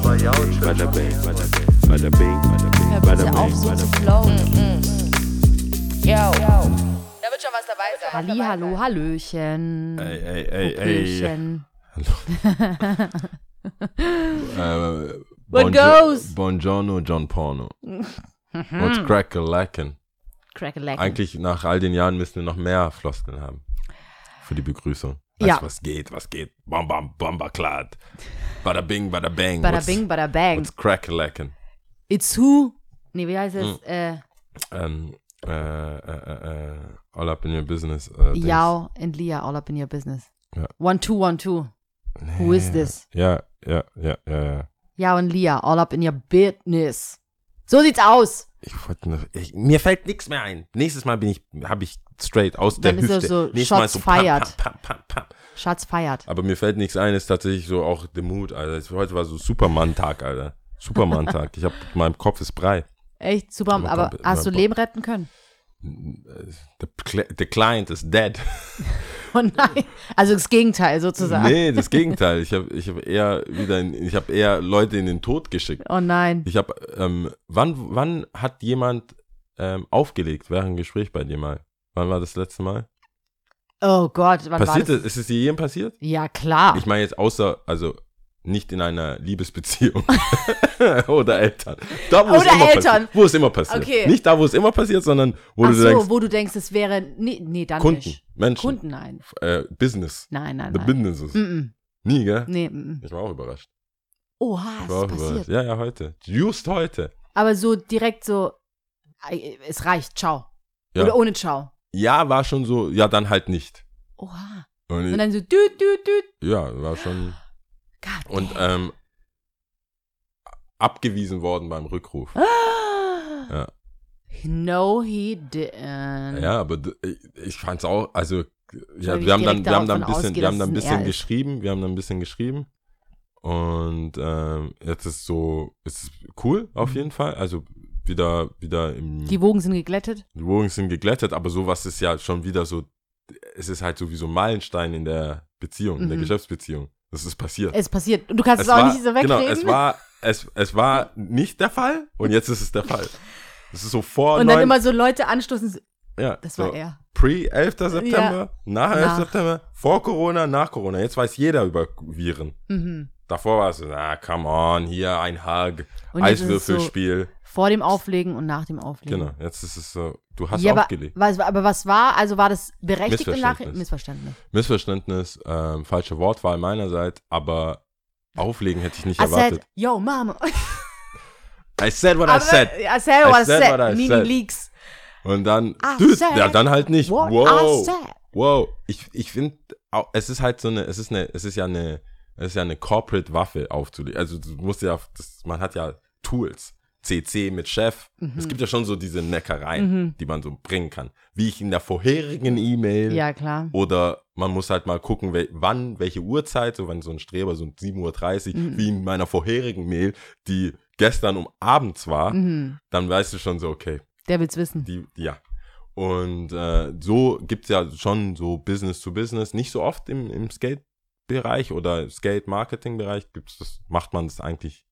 bing, bada bing, bada bing, bada bing, bada bing, bing. flowen. Yo. Da wird schon was dabei sein. Halli, hallo, Hallöchen. Ey, ey, ey, ey. Hallöchen. Äh, What Bonjo- goes? Buongiorno, John Porno. What's crack-a-lackin'? Crack-a-lack. Eigentlich nach all den Jahren müssen wir noch mehr Floskeln haben. Für die Begrüßung. Weißt Ja. was geht, was geht? Bam, bam, bamba, klad. Bada bing, bada bang. Bada What's- bing, bada bang. What's crack-a-lackin'? It's who? Nee, wie heißt es? Hm. Äh, Ähm, äh, äh, äh, all up in your business. Dings. Yao and Lia, all up in your business. Ja. One, two, one, two. Who is this? Ja, ja, ja, ja, ja. Yao und Lia, all up in your business. So sieht's aus. Ich wollte noch, ich, mir fällt nichts mehr ein. Nächstes Mal bin ich, habe ich straight aus der er Hüfte. so Mal Shots so fired. Pam, pam, pam. Schatz feiert. Aber mir fällt nichts ein, ist tatsächlich so auch der Mut, Alter. Heute war so Superman-Tag, Alter. Superman-Tag. Ich hab, mein Kopf ist brei. Echt super. Aber Aber hast du Leben retten können? The, the client is dead. Oh nein. Also das Gegenteil sozusagen. Nee, das Gegenteil. Ich habe ich hab eher wieder, in, ich habe eher Leute in den Tod geschickt. Oh nein. Ich habe, ähm, wann, wann hat jemand ähm, aufgelegt während einem Gespräch bei dir mal? Wann war das letzte Mal? Oh Gott, wann passiert war es? das? Ist es dir jedem passiert? Ja, klar. Ich meine jetzt außer, also nicht in einer Liebesbeziehung oder Eltern. Da, wo es Oder immer Eltern. Passiert, wo es immer passiert. Okay. Nicht da, wo es immer passiert, sondern wo Ach du so, denkst, wo du denkst, es wäre. Nee, nee dann Kunden, nicht. Menschen, Kunden, nein. Äh, Business, Nein, nein, the nein. businesses. Mm -mm. Nie, gell? Nee, mm. Ich war auch überrascht. Oha, Ich es war auch ist passiert. überrascht. Ja, ja, heute. Just heute. Aber so direkt so, es reicht, ciao. Ja. Oder ohne ciao. Ja, war schon so, ja, dann halt nicht. Oha. Und, Und dann so, düt, düt, düt. ja, war schon. God Und ähm, abgewiesen worden beim Rückruf. Ah. Ja. No, he didn't. Ja, aber d- ich, ich fand's auch, also ja, wir haben dann, wir haben dann ein bisschen, wir haben dann ein bisschen geschrieben, wir haben dann ein bisschen geschrieben und ähm, jetzt ist so, es ist cool auf jeden Fall, also wieder, wieder im, Die Wogen sind geglättet. die Wogen sind geglättet, aber sowas ist ja schon wieder so, es ist halt so wie so ein Meilenstein in der Beziehung, in der Mhm. Geschäftsbeziehung. Das ist passiert. Es passiert. Und du kannst es, Es auch war- nicht so wegreden. Genau, es war, es, es war nicht der Fall und jetzt ist es der Fall. Es ist so vor und dann immer so Leute anstoßen. so, ja, Das so war er. Pre-11. September, nach 11. Nach. September, vor Corona, nach Corona. Jetzt weiß jeder über Viren. Mhm. Davor war es so, na, come on, hier ein Hug, Eiswürfelspiel. Vor dem Auflegen und nach dem Auflegen. Genau, jetzt ist es so, du hast ja, aber aufgelegt. was, aber was war, also war das berechtigt im Nachhinein? Missverständnis. Missverständnis. Ähm, falsche Wortwahl meinerseits, aber auflegen hätte ich nicht I erwartet. said, yo, Mama. I said what I Aber- said. I said what I I said said. what I said. Leaks. Und dann, I dude, ja, dann halt nicht. I Wow. Wow, ich, ich finde, es ist halt so eine, es ist eine, es ist ja eine, es ist ja eine Corporate Waffe aufzulegen. Also du musst ja, das, man hat ja Tools. CC mit Chef. Mhm. Es gibt ja schon so diese Neckereien, die man so bringen kann. Wie ich in der vorherigen E-Mail. Ja, klar. Oder man muss halt mal gucken, wel, wann, welche Uhrzeit, so wenn so ein Streber so um 7.30 Uhr, Mhm. wie in meiner vorherigen Mail, die gestern um abends war, Mhm. dann weißt du schon so, okay, Der will's wissen. die, ja. Und äh, so gibt's ja schon so Business to Business, nicht so oft im, im Skate-Bereich oder Skate-Marketing-Bereich gibt's das, macht man das eigentlich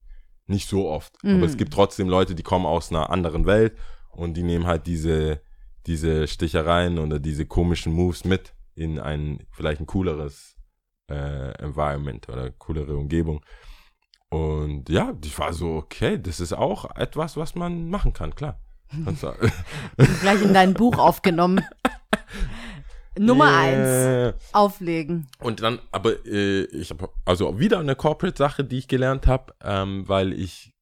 nicht so oft. Mhm. Aber es gibt trotzdem Leute, die kommen aus einer anderen Welt und die nehmen halt diese, diese Stichereien oder diese komischen Moves mit in ein vielleicht ein cooleres äh, Environment oder coolere Umgebung. Und ja, ich war so, okay, das ist auch etwas, was man machen kann, klar. Gleich in dein Buch aufgenommen. Nummer eins. Yeah. Auflegen. Und dann, aber äh, ich habe also wieder eine Corporate-Sache, die ich gelernt habe, ähm, weil ich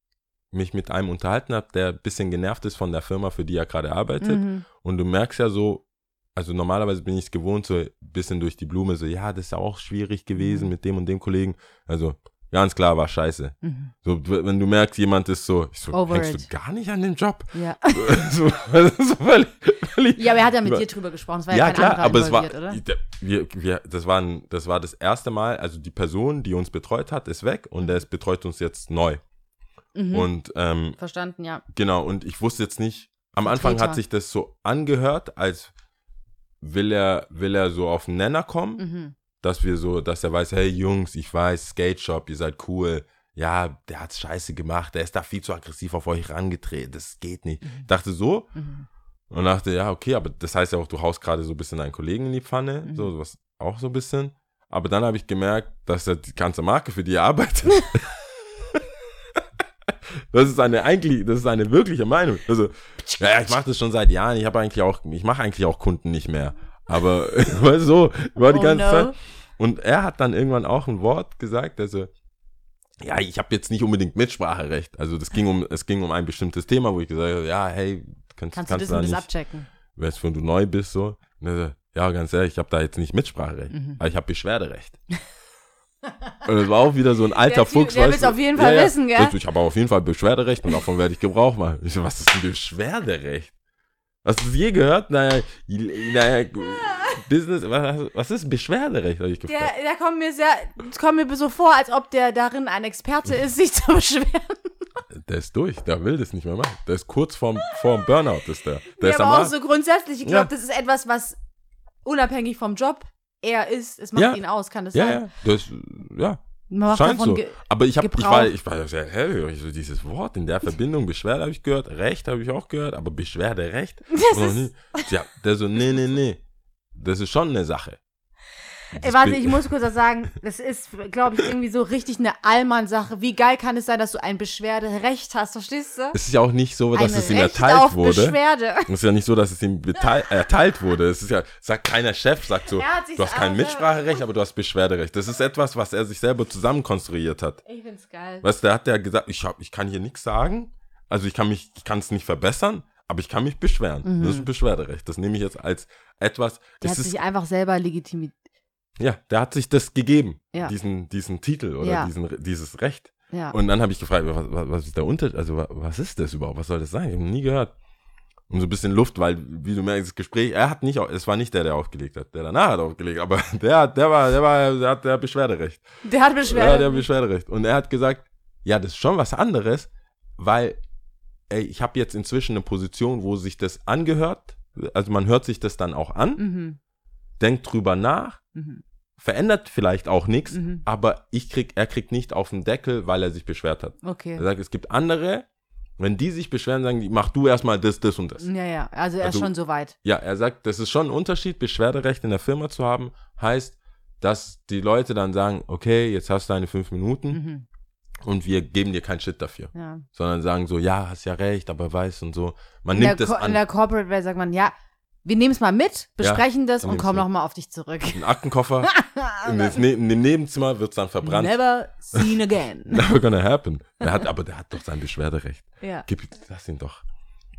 mich mit einem unterhalten habe, der ein bisschen genervt ist von der Firma, für die er gerade arbeitet. Mhm. Und du merkst ja so, also normalerweise bin ich es gewohnt, so ein bisschen durch die Blume, so, ja, das ist ja auch schwierig gewesen mit dem und dem Kollegen. Also ganz klar war scheiße. Mhm. So, wenn du merkst, jemand ist so, ich so Over hängst it. du gar nicht an dem Job? Ja. so, so völlig, völlig ja, aber er hat ja mit über- dir drüber gesprochen. Es war ja, ja, klar, aber es war, oder? wir, wir, das, war ein, das war das erste Mal, also die Person, die uns betreut hat, ist weg und der ist, betreut uns jetzt neu. Mhm. Und ähm, Verstanden, ja. genau, und ich wusste jetzt nicht, am Anfang Vertreter. hat sich das so angehört, als will er, will er so auf den Nenner kommen, Mhm. Dass wir so, dass er weiß, hey Jungs, ich weiß, Skate Shop, ihr seid cool, ja, der hat's scheiße gemacht, der ist da viel zu aggressiv auf euch rangetreten, das geht nicht. Ich dachte so Mhm. und dachte, ja, okay, aber das heißt ja auch, du haust gerade so ein bisschen deinen Kollegen in die Pfanne, Mhm. so was auch so ein bisschen. Aber dann habe ich gemerkt, dass er die ganze Marke, für die arbeitet, das ist eine eigentlich, das ist eine wirkliche Meinung. Also, ja, ich mache das schon seit Jahren. Ich habe eigentlich auch, ich mache eigentlich auch Kunden nicht mehr. Aber du, so, war die Oh ganze no. Zeit. Und er hat dann irgendwann auch ein Wort gesagt, also ja, ich habe jetzt nicht unbedingt Mitspracherecht. Also das ging um, es ging um ein bestimmtes Thema, wo ich gesagt habe, ja, hey, kannst, Kannst du das da nicht, abchecken? weißt wenn du neu bist so. Und er ja, ganz ehrlich, ich habe da jetzt nicht Mitspracherecht, Mhm. aber ich habe Beschwerderecht. und das war auch wieder so ein alter Der Fuchs. der weißt will's du? auf jeden Fall wissen, gell? Ich habe auf jeden Fall Beschwerderecht und davon werde ich Gebrauch machen. Ich so, was ist ein Beschwerderecht? Hast du das je gehört? Naja, naja Business, was, was ist Beschwerderecht, habe ich Der, gefragt. der kommt mir sehr, es kommt mir so vor, als ob der darin ein Experte ist, sich zu beschweren. Der ist durch, der will das nicht mehr machen. Der ist kurz vorm, vorm Burnout, ist der. Der Ja, ist aber auch so grundsätzlich. Ich glaube, Ja. das ist etwas, was unabhängig vom Job er ist. Es macht Ja. ihn aus, kann das Ja, sein? ja, das, ja, Man scheint so. Aber ich, hab, ich, war, ich war sehr hellhörig, so dieses Wort in der Verbindung, Beschwerde habe ich gehört, Recht habe ich auch gehört, aber Beschwerderecht? Das noch ist- nie. Ja, der so, nee, nee, nee, das ist schon eine Sache. Ey, warte, ich muss kurz was sagen. Das ist, glaube ich, irgendwie so richtig eine Allmann-Sache. Wie geil kann es sein, dass du ein Beschwerderecht hast, verstehst du? Es ist ja auch nicht so, dass ein es ihm Recht erteilt auf wurde. Beschwerde. Es ist ja nicht so, dass es ihm erteilt wurde. Es ist ja, sagt keiner Chef, sagt so, du hast kein Mitspracherecht, aber du hast Beschwerderecht. Das ist etwas, was er sich selber zusammenkonstruiert hat. Ich find's geil. Weißt du, der hat ja gesagt, ich, hab, ich kann hier nichts sagen. Also ich kann mich, ich kann es nicht verbessern, aber ich kann mich beschweren. Das ist ein Beschwerderecht. Das nehme ich jetzt als etwas. Mhm. Der hat sich einfach selber legitimiert. Ja, der hat sich das gegeben, Ja. diesen, diesen Titel oder Ja. diesen, dieses Recht. Ja. Und dann habe ich gefragt, was, was, ist der Unterschied? Also wa- was ist das überhaupt? Was soll das sein? Ich habe nie gehört. Und so ein bisschen Luft, weil, wie du merkst, das Gespräch, er hat nicht, es war nicht der, der aufgelegt hat, der danach hat aufgelegt, aber der, hat- der war, der war, der hat der Beschwerderecht. der hat Ja, Beschwerde. der Beschwerderecht. Und er hat gesagt, ja, das ist schon was anderes, weil, ey, ich habe jetzt inzwischen eine Position, wo sich das angehört, also man hört sich das dann auch an, mhm. Denkt drüber nach, Mhm. verändert vielleicht auch nichts, Mhm. aber ich krieg, er kriegt nicht auf den Deckel, weil er sich beschwert hat. Okay. Er sagt, es gibt andere, wenn die sich beschweren, sagen die, mach du erstmal das, das und das. Ja, ja. Also er ist Also- schon so weit. Ja, er sagt, das ist schon ein Unterschied, Beschwerderecht in der Firma zu haben, heißt, dass die Leute dann sagen, okay, jetzt hast du deine fünf Minuten Mhm. und wir geben dir keinen Shit dafür. Ja. Sondern sagen so, ja, hast ja recht, aber weiß und so. Man In der, nimmt das Co- in an. der Corporate Welt sagt man, ja, wir nehmen es mal mit, besprechen das dann und kommen nochmal auf dich zurück. Ein Aktenkoffer, in, das ne in dem Nebenzimmer wird es dann verbrannt. Never seen again. Never gonna happen. Der hat, aber der hat doch sein Beschwerderecht. ja, Gib, lass ihn doch.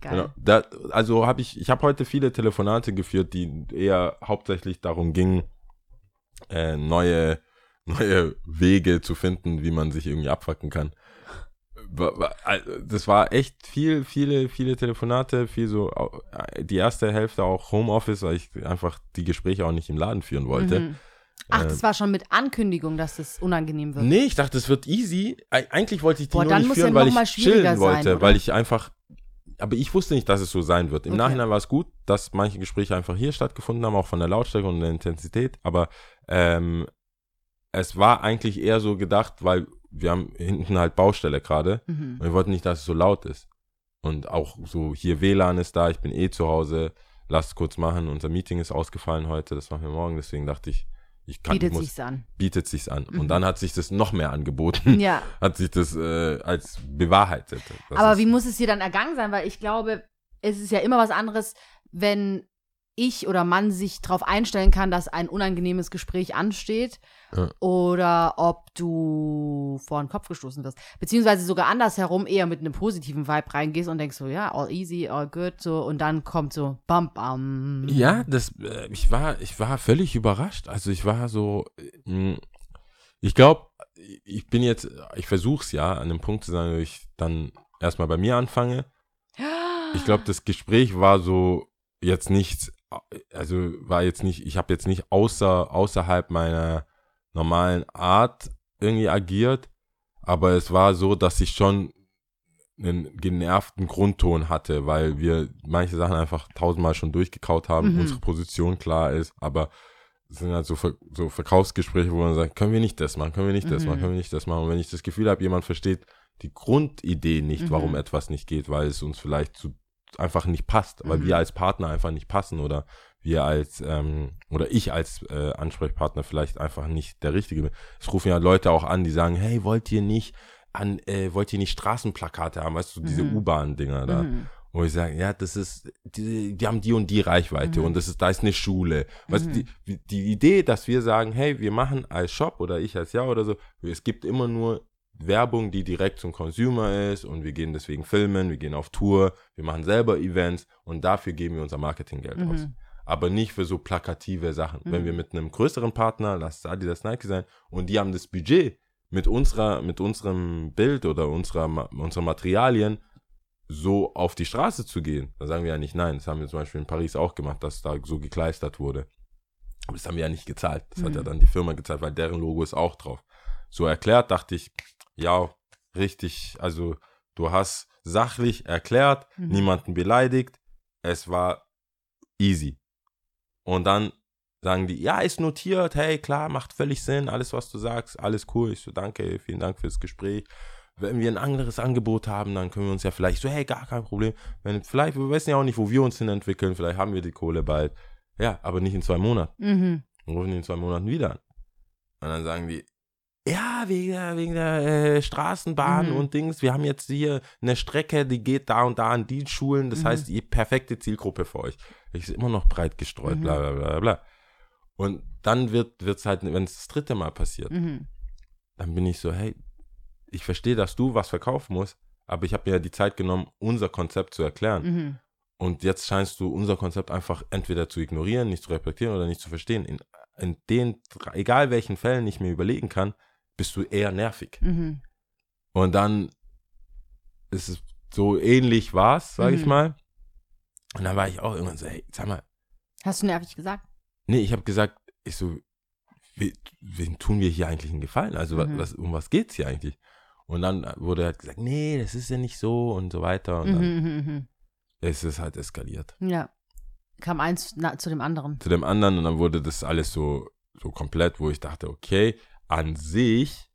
geil. Genau. Da, also habe ich, ich habe heute viele Telefonate geführt, die eher hauptsächlich darum ging, äh, neue, neue Wege zu finden, wie man sich irgendwie abfacken kann. Das war echt viel, viele, viele Telefonate, viel so, die erste Hälfte auch Homeoffice, weil ich einfach die Gespräche auch nicht im Laden führen wollte. Mhm. Ach, das war schon mit Ankündigung, dass das unangenehm wird. Nee, ich dachte, es wird easy. Eig- Eigentlich wollte ich die Boah, nur nicht führen, ja weil ich chillen wollte, sein, oder? weil ich einfach, aber ich wusste nicht, dass es so sein wird. Im Okay. Nachhinein war es gut, dass manche Gespräche einfach hier stattgefunden haben, auch von der Lautstärke und der Intensität, aber ähm, es war eigentlich eher so gedacht, weil wir haben hinten halt Baustelle gerade Mhm. und wir wollten nicht, dass es so laut ist. Und auch so hier WLAN ist da, ich bin eh zu Hause, lasst kurz machen, unser Meeting ist ausgefallen heute, das machen wir morgen, deswegen dachte ich, ich kann, ich Bietet muss, sich's an. bietet sich's an. Mhm. Und dann hat sich das noch mehr angeboten Ja, hat sich das äh, als bewahrheitet. Das aber wie muss es dir dann ergangen sein? Weil ich glaube, es ist ja immer was anderes, wenn ich oder man sich darauf einstellen kann, dass ein unangenehmes Gespräch ansteht Ja. oder ob du vor den Kopf gestoßen wirst. Beziehungsweise sogar andersherum eher mit einem positiven Vibe reingehst und denkst so, ja, all easy, all good, so und dann kommt so bam bam. Ja, das, äh, ich war, ich war völlig überrascht. Also ich war so, äh, ich glaube, ich bin jetzt, ich versuche es ja, an dem Punkt zu sein, wo ich dann erstmal bei mir anfange. Ich glaube, das Gespräch war so jetzt nicht, also war jetzt nicht, ich habe jetzt nicht außer, außerhalb meiner normalen Art irgendwie agiert, aber es war so, dass ich schon einen genervten Grundton hatte, weil wir manche Sachen einfach tausendmal schon durchgekaut haben, Mhm. unsere Position klar ist, aber sind halt so, Ver so Verkaufsgespräche, wo man sagt, können wir nicht das machen, können wir nicht das Mhm. machen, können wir nicht das machen. Und wenn ich das Gefühl habe, jemand versteht die Grundidee nicht, Mhm. warum etwas nicht geht, weil es uns vielleicht zu, einfach nicht passt, weil Mhm. wir als Partner einfach nicht passen oder wir als, ähm, oder ich als äh, Ansprechpartner vielleicht einfach nicht der Richtige bin. Es rufen ja Leute auch an, die sagen, hey, wollt ihr nicht an, äh, wollt ihr nicht Straßenplakate haben, weißt du, diese Mhm. U-Bahn-Dinger da. Mhm. Wo ich sage, ja, das ist, die, die haben die und die Reichweite Mhm. und das ist, da ist eine Schule. Weißt du, Mhm. die, wie- die Idee, dass wir sagen, hey, wir machen als Shop oder ich als Ja oder so, es gibt immer nur Werbung, die direkt zum Consumer ist und wir gehen deswegen filmen, wir gehen auf Tour, wir machen selber Events und dafür geben wir unser Marketinggeld aus. Mhm. Aber nicht für so plakative Sachen. Wenn Mhm. wir mit einem größeren Partner, lass es Adidas Nike sein, und die haben das Budget mit unserer, mit unserem Bild oder unserer, unseren Materialien so auf die Straße zu gehen, dann sagen wir ja nicht nein. Das haben wir zum Beispiel in Paris auch gemacht, dass da so gekleistert wurde. Aber das haben wir ja nicht gezahlt. Das hat Mhm. ja dann die Firma gezahlt, weil deren Logo ist auch drauf. So erklärt, dachte ich, ja, richtig, also du hast sachlich erklärt, Mhm. niemanden beleidigt, es war easy. Und dann sagen die, ja, ist notiert, hey, klar, macht völlig Sinn, alles, was du sagst, alles cool. Ich so, danke, vielen Dank fürs Gespräch. Wenn wir ein anderes Angebot haben, dann können wir uns ja vielleicht so, hey, gar kein Problem. Wenn, vielleicht, wir wissen ja auch nicht, wo wir uns hin entwickeln, vielleicht haben wir die Kohle bald. Ja, aber nicht in zwei Monaten. Mhm. Wir rufen die in zwei Monaten wieder an. Und dann sagen die, ja, wegen der, wegen der äh, Straßenbahn Mhm. und Dings, wir haben jetzt hier eine Strecke, die geht da und da an die Schulen, das Mhm. heißt, die perfekte Zielgruppe für euch. Ich ist immer noch breit gestreut, Mhm. bla bla bla bla. Und dann wird es halt, wenn es das dritte Mal passiert, Mhm. dann bin ich so, hey, ich verstehe, dass du was verkaufen musst, aber ich habe mir ja die Zeit genommen, unser Konzept zu erklären. Mhm. Und jetzt scheinst du unser Konzept einfach entweder zu ignorieren, nicht zu reflektieren oder nicht zu verstehen. In, in den, egal welchen Fällen ich mir überlegen kann, bist du eher nervig. Mhm. Und dann ist es so ähnlich war's, sag ich Mhm. mal. Und dann war ich auch irgendwann so, hey, sag mal, Hast du nervig gesagt? nee, ich habe gesagt, ich so, we, wen tun wir hier eigentlich einen Gefallen? Also Mhm. was, um was geht's hier eigentlich? Und dann wurde halt gesagt, nee, das ist ja nicht so und so weiter. Und Mhm, dann mhm, mhm. ist es halt eskaliert. Ja. Kam eins na, zu dem anderen. zu dem anderen und dann wurde das alles so, so komplett, wo ich dachte, okay, an sich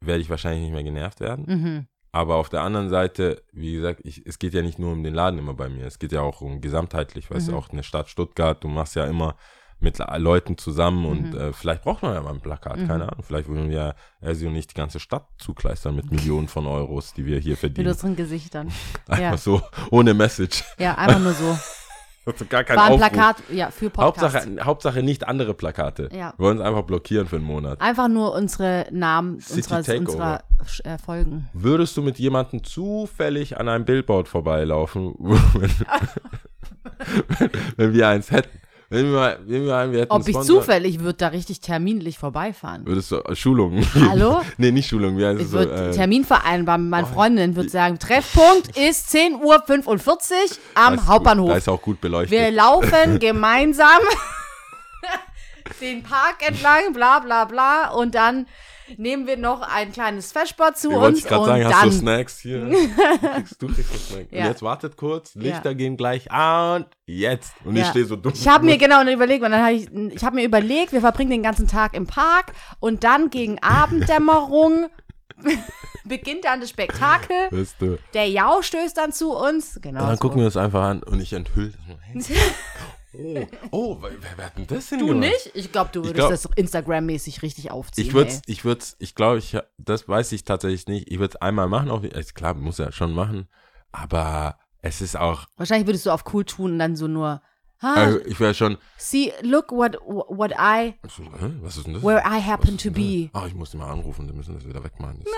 werde ich wahrscheinlich nicht mehr genervt werden. Mhm. Aber auf der anderen Seite, wie gesagt, ich, es geht ja nicht nur um den Laden immer bei mir, es geht ja auch um gesamtheitlich, weißt du, Mhm. auch eine Stadt Stuttgart, du machst ja immer mit Le- Leuten zusammen und Mhm. äh, vielleicht braucht man ja mal ein Plakat, Mhm. keine Ahnung. Vielleicht wollen wir Ersi und nicht die ganze Stadt zukleistern mit Millionen von Euros, die wir hier Mit verdienen. unseren Gesichtern. Einfach ja. so, ohne Message. Ja, einfach nur so. Also gar kein War ein Aufruf. Plakat, ja, für Podcast. Hauptsache, Hauptsache nicht andere Plakate. Ja. Wir wollen uns einfach blockieren für einen Monat. Einfach nur unsere Namen City unserer, unserer äh, Folgen. Würdest du mit jemandem zufällig an einem Billboard vorbeilaufen, wenn, wenn wir eins hätten? Wenn wir, mal- wenn wir, einen- wir hätten Ob ich Sponsor, zufällig würde da richtig terminlich vorbeifahren. Würdest du äh, Schulungen? Hallo? nee, nicht Schulungen. Wie heißt Ich es so? würde Äh, Termin vereinbaren mit meinen oh, Freundinnen, würde sagen, Treffpunkt ist 10.45 Uhr am da ist Hauptbahnhof. Gut, da ist auch gut beleuchtet. Wir laufen gemeinsam den Park entlang, bla bla bla. Und dann nehmen wir noch ein kleines Feschbad zu ich wollte uns. gerade Und sagen, hast dann du Snacks hier? Du kriegst, du kriegst einen Snack. Ja. Und jetzt wartet kurz, Lichter Ja. gehen gleich und jetzt. Und ich Ja. stehe so dumm. Ich habe mir genau überlegt, und dann habe ich, ich habe mir überlegt, wir verbringen den ganzen Tag im Park und dann gegen Abenddämmerung beginnt dann das Spektakel. Weißt du. Der Jau stößt dann zu uns. Genau. Und dann so. gucken wir uns einfach an und ich enthülle das. Oh, oh wer, wer hat denn das denn Du gemacht? nicht? Ich glaube, du würdest glaub- das Instagram-mäßig richtig aufziehen. Ich würde ich würde ich glaube, ich, das weiß ich tatsächlich nicht. Ich würde es einmal machen, auch, ist klar, muss ja schon machen. Aber es ist auch, Wahrscheinlich würdest du auf cool tun und dann so nur, ah, also ich wäre schon, see, look what, what I, was ist denn das? where I happen to be. Ach, ich muss die mal anrufen, die müssen das wieder wegmachen. Sag,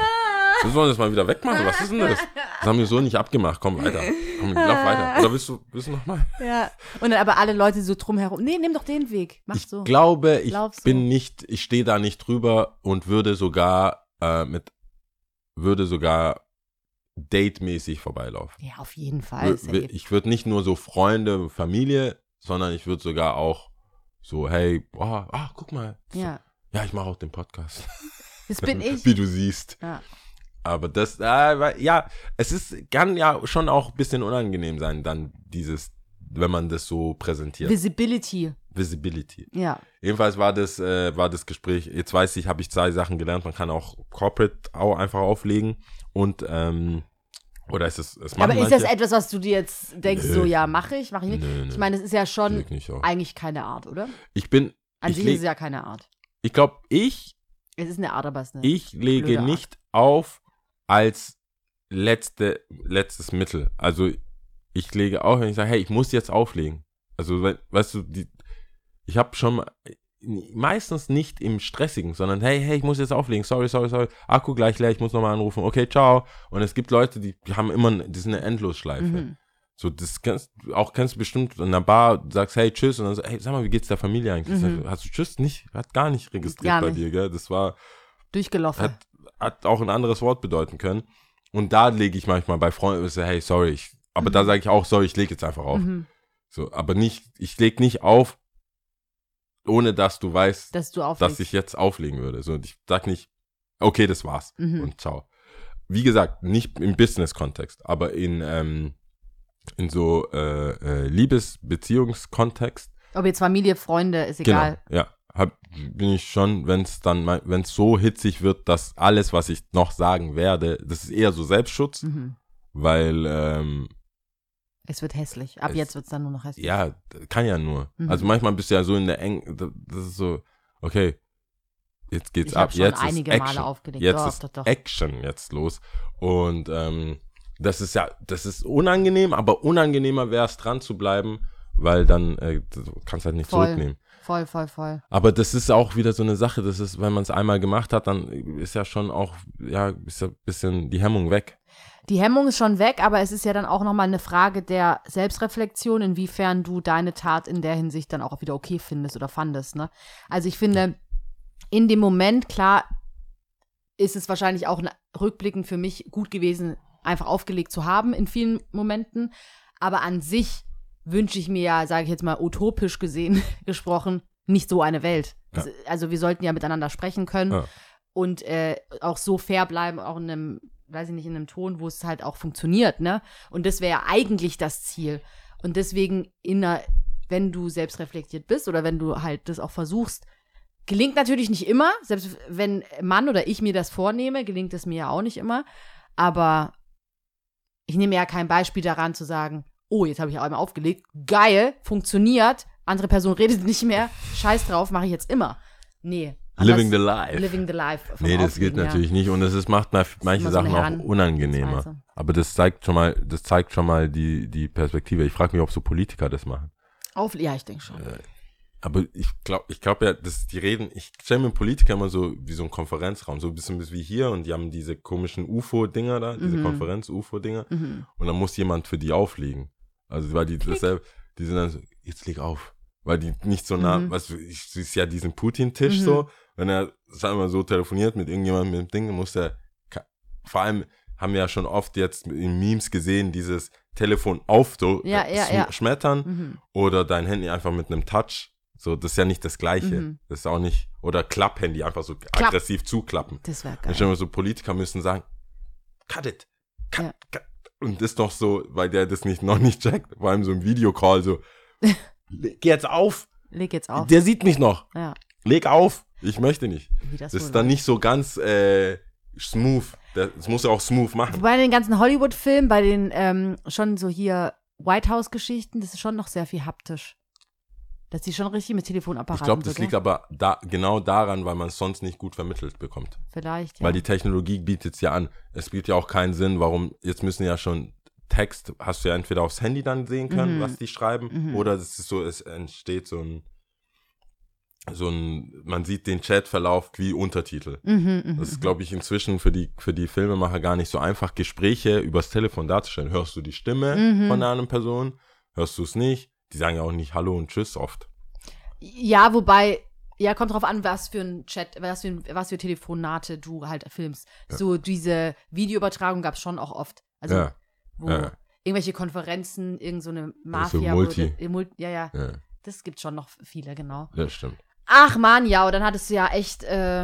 wir sollen das mal wieder wegmachen, was ist denn das? Das haben wir so nicht abgemacht, komm weiter. Komm, lauf weiter. Oder willst du, willst du nochmal? Ja. Und dann aber alle Leute so drumherum, nee, nimm doch den Weg, mach Ich so. glaube, ich Lauf so. bin nicht, ich stehe da nicht drüber und würde sogar äh, mit, würde sogar datemäßig vorbeilaufen. Ja, auf jeden Fall. Wür- Ich würde nicht nur so Freunde, Familie, sondern ich würde sogar auch so, hey, boah, ah, guck mal. Ja, Ja, ich mache auch den Podcast. das bin ich. Wie du siehst. Ja. Aber das, äh, ja, es ist, kann ja schon auch ein bisschen unangenehm sein, dann dieses, wenn man das so präsentiert. Visibility. Visibility. Ja. Jedenfalls war das, äh, war das Gespräch, jetzt weiß ich, habe ich zwei Sachen gelernt, man kann auch Corporate auch einfach auflegen und ähm, oder ist es, es Aber ist das etwas, was du dir jetzt denkst, Nö. so, ja, mache ich, mache ich nicht? Nö, nö. Ich meine, es ist ja schon eigentlich keine Art, oder? Ich bin, An ich, sich ist es ja keine Art. ich glaube, ich, Es ist eine Art, aber es ist eine. ich lege nicht auf als letzte, letztes Mittel. Also ich lege auf, wenn ich sage, hey, ich muss jetzt auflegen. Also, we- weißt du, die, ich habe schon mal, meistens nicht im Stressigen, sondern hey, hey, ich muss jetzt auflegen, sorry, sorry, sorry, Akku gleich leer, ich muss nochmal anrufen, okay, ciao. Und es gibt Leute, die haben immer, die sind eine Endlosschleife. Mhm. So, das kennst auch kennst du bestimmt in einer Bar, sagst, hey, tschüss, und dann so, hey, sag mal, wie geht's der Familie eigentlich? Mhm. Hast du tschüss nicht, hat gar nicht registriert Gar bei nicht. dir, gell? Das war, Durchgelaufen. hat, hat auch ein anderes Wort bedeuten können. Und da lege ich manchmal bei Freunden, so, hey, sorry, ich, aber da sage ich auch, sorry, ich lege jetzt einfach auf. mhm. So, aber nicht, ich lege nicht auf, ohne dass du weißt, Dass du dass ich jetzt auflegen würde. So, und ich sag nicht, okay, das war's Mhm. und ciao. Wie gesagt, nicht im Business-Kontext, aber in, ähm, in so äh, äh, Liebes-Beziehungskontext. Ob jetzt Familie, Freunde, ist egal. Genau, ja. Hab, bin ich schon, wenn es dann, wenn es so hitzig wird, dass alles, was ich noch sagen werde, das ist eher so Selbstschutz, Mhm. weil, ähm, Es wird hässlich. Ab Es- jetzt wird es dann nur noch hässlich. ja, kann ja nur. Mhm. Also manchmal bist du ja so in der Eng, das ist so, okay, jetzt geht's Ich ab, schon jetzt einige ist Male Action. aufgelegt. Jetzt doch, ist doch, doch. Action jetzt los. Und ähm, das ist ja, das ist unangenehm, aber unangenehmer wäre es dran zu bleiben, weil dann äh, du kannst halt nicht Voll. zurücknehmen. Voll, voll, voll. Aber das ist auch wieder so eine Sache, das ist, wenn man es einmal gemacht hat, dann ist ja schon auch, ja, ist ja ein bisschen die Hemmung weg. Die Hemmung ist schon weg, aber es ist ja dann auch nochmal eine Frage der Selbstreflexion, inwiefern du deine Tat in der Hinsicht dann auch wieder okay findest oder fandest. Ne? Also ich finde, in dem Moment, klar, ist es wahrscheinlich auch ein- rückblickend für mich gut gewesen, einfach aufgelegt zu haben in vielen Momenten. Aber an sich wünsche ich mir ja, sage ich jetzt mal utopisch gesehen gesprochen, nicht so eine Welt. Ja. Das- Also wir sollten ja miteinander sprechen können Ja. und äh, auch so fair bleiben, auch in einem, weiß ich nicht, in einem Ton, wo es halt auch funktioniert, ne? Und das wäre ja eigentlich das Ziel. Und deswegen, in einer, wenn du selbstreflektiert bist oder wenn du halt das auch versuchst, gelingt natürlich nicht immer, selbst wenn Mann oder ich mir das vornehme, gelingt es mir ja auch nicht immer. Aber ich nehme ja kein Beispiel daran zu sagen, oh, jetzt habe ich einmal aufgelegt, geil, funktioniert, andere Person redet nicht mehr, scheiß drauf, mache ich jetzt immer. Nee. Living the life. Living the life. Nee, das Auflegen, geht natürlich nicht und es ist, macht ma- manche so Sachen auch unangenehmer. Aber das zeigt schon mal, das zeigt schon mal die, die Perspektive. Ich frage mich, ob so Politiker das machen. Auf, ja, ich denke schon. Aber ich glaube, ich glaube ja, dass die reden, ich stelle mir Politiker immer so wie so ein Konferenzraum, so ein bisschen wie hier und die haben diese komischen UFO-Dinger da, diese Mhm. Konferenz-UFO-Dinger Mhm. und dann muss jemand für die auflegen. Also weil die dasselbe, die sind dann so, jetzt leg auf. Weil die nicht so nah, Mhm. weißt du, ich siehst ja diesen Putin-Tisch Mhm. so, wenn er, sagen wir mal, so telefoniert mit irgendjemandem mit dem Ding, dann muss er, vor allem haben wir ja schon oft jetzt in Memes gesehen, dieses Telefon auf so Ja, äh, ja, ja. schmettern Mhm. oder dein Handy einfach mit einem Touch. So, das ist ja nicht das Gleiche. Mhm. Das ist auch nicht, oder Klapp-Handy einfach so Klapp. aggressiv zuklappen. Das wäre geil. stellen wir so, Politiker müssen sagen, cut it, cut, cut. Und das noch so, weil der das nicht, noch nicht checkt, vor allem so im Videocall so, leg jetzt auf, Leg jetzt auf. der sieht mich noch, ja, leg auf, ich möchte nicht. wie das, Das ist dann nicht so ganz äh, smooth, das, das muss er auch smooth machen. In den ganzen Hollywood-Filmen, bei den ähm, schon so hier White House-Geschichten, das ist schon noch sehr viel haptisch. Dass die schon richtig mit Telefonapparaten Ich glaube, das so, liegt aber da, genau daran, weil man es sonst nicht gut vermittelt bekommt. Vielleicht, ja. Weil die Technologie bietet es ja an. Es bietet ja auch keinen Sinn, warum, jetzt müssen ja schon Text, hast du ja entweder aufs Handy dann sehen können, Mhm. was die schreiben, Mhm. oder es ist so, es entsteht so ein, so ein, man sieht den Chatverlauf wie Untertitel. mhm, mhm. Das ist, glaube ich, inzwischen für die, für die Filmemacher gar nicht so einfach, Gespräche übers Telefon darzustellen. Hörst du die Stimme Mhm. von einer anderen Person? Hörst du es nicht? Die sagen ja auch nicht Hallo und Tschüss oft. Ja, wobei, ja, kommt drauf an, was für ein Chat, was für, ein, was für Telefonate du halt filmst. So diese Videoübertragung gab es schon auch oft. Also, Ja. wo Ja. irgendwelche Konferenzen, irgend so eine Mafia. Multi. Wurde, äh, ja, ja, Ja, das gibt schon noch viele, genau. das stimmt. Ach man, ja, und dann hattest du ja echt, äh,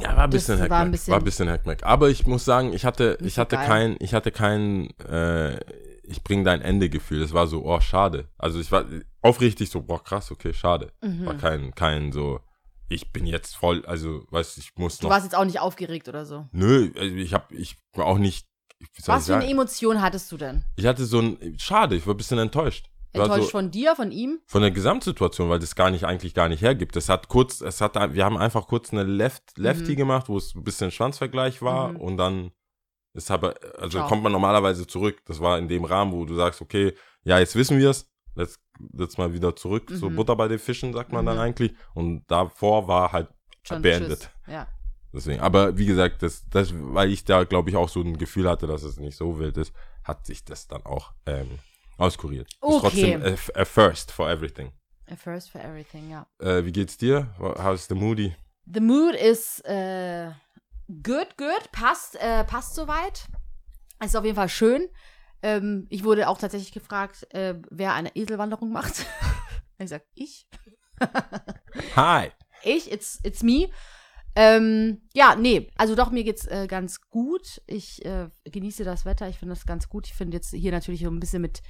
Ja, war ein bisschen war Hackmack. ein bisschen- War ein bisschen Hackmack. Aber ich muss sagen, ich hatte, ich hatte geil. kein, ich hatte kein, äh, ich bringe dein Ende-Gefühl. Das war so, oh, schade. Also ich war aufrichtig so, boah, krass, okay, schade. Mhm. War kein, kein so, ich bin jetzt voll, also, weißt du, ich muss Du noch. warst jetzt auch nicht aufgeregt oder so. Nö, also ich hab, ich war auch nicht. Was für eine? Emotion hattest du denn? Ich hatte so ein, schade, ich war ein bisschen enttäuscht. Enttäuscht so, von dir, von ihm? von der Gesamtsituation, weil das gar nicht, eigentlich gar nicht hergibt. Es hat kurz, es hat, wir haben einfach kurz eine Left, Lefty Mhm. gemacht, wo es ein bisschen Schwanzvergleich war Mhm. und dann ist aber, also Ciao. kommt man normalerweise zurück. Das war in dem Rahmen, wo du sagst, okay, ja, jetzt wissen wir es, let's, let's mal wieder zurück, so Mhm. Butter bei den Fischen, sagt man dann Mhm. eigentlich. Und davor war halt Schon beendet. Ja. Deswegen, aber wie gesagt, das, das, weil ich da, glaube ich, auch so ein Gefühl hatte, dass es nicht so wild ist, hat sich das dann auch ähm, auskuriert. Ist Okay. trotzdem a, a first for everything. A first for everything, ja. Äh, wie geht's dir? How's the moody? The mood is äh, good, good. Passt, äh, passt soweit. Es ist auf jeden Fall schön. Ähm, ich wurde auch tatsächlich gefragt, äh, wer eine Eselwanderung macht. ich sag, ich. Hi! Ich, it's, it's me. Ähm, ja, nee, also doch, mir geht's äh, ganz gut. Ich äh, genieße das Wetter, ich finde das ganz gut. Ich finde jetzt hier natürlich so ein bisschen mit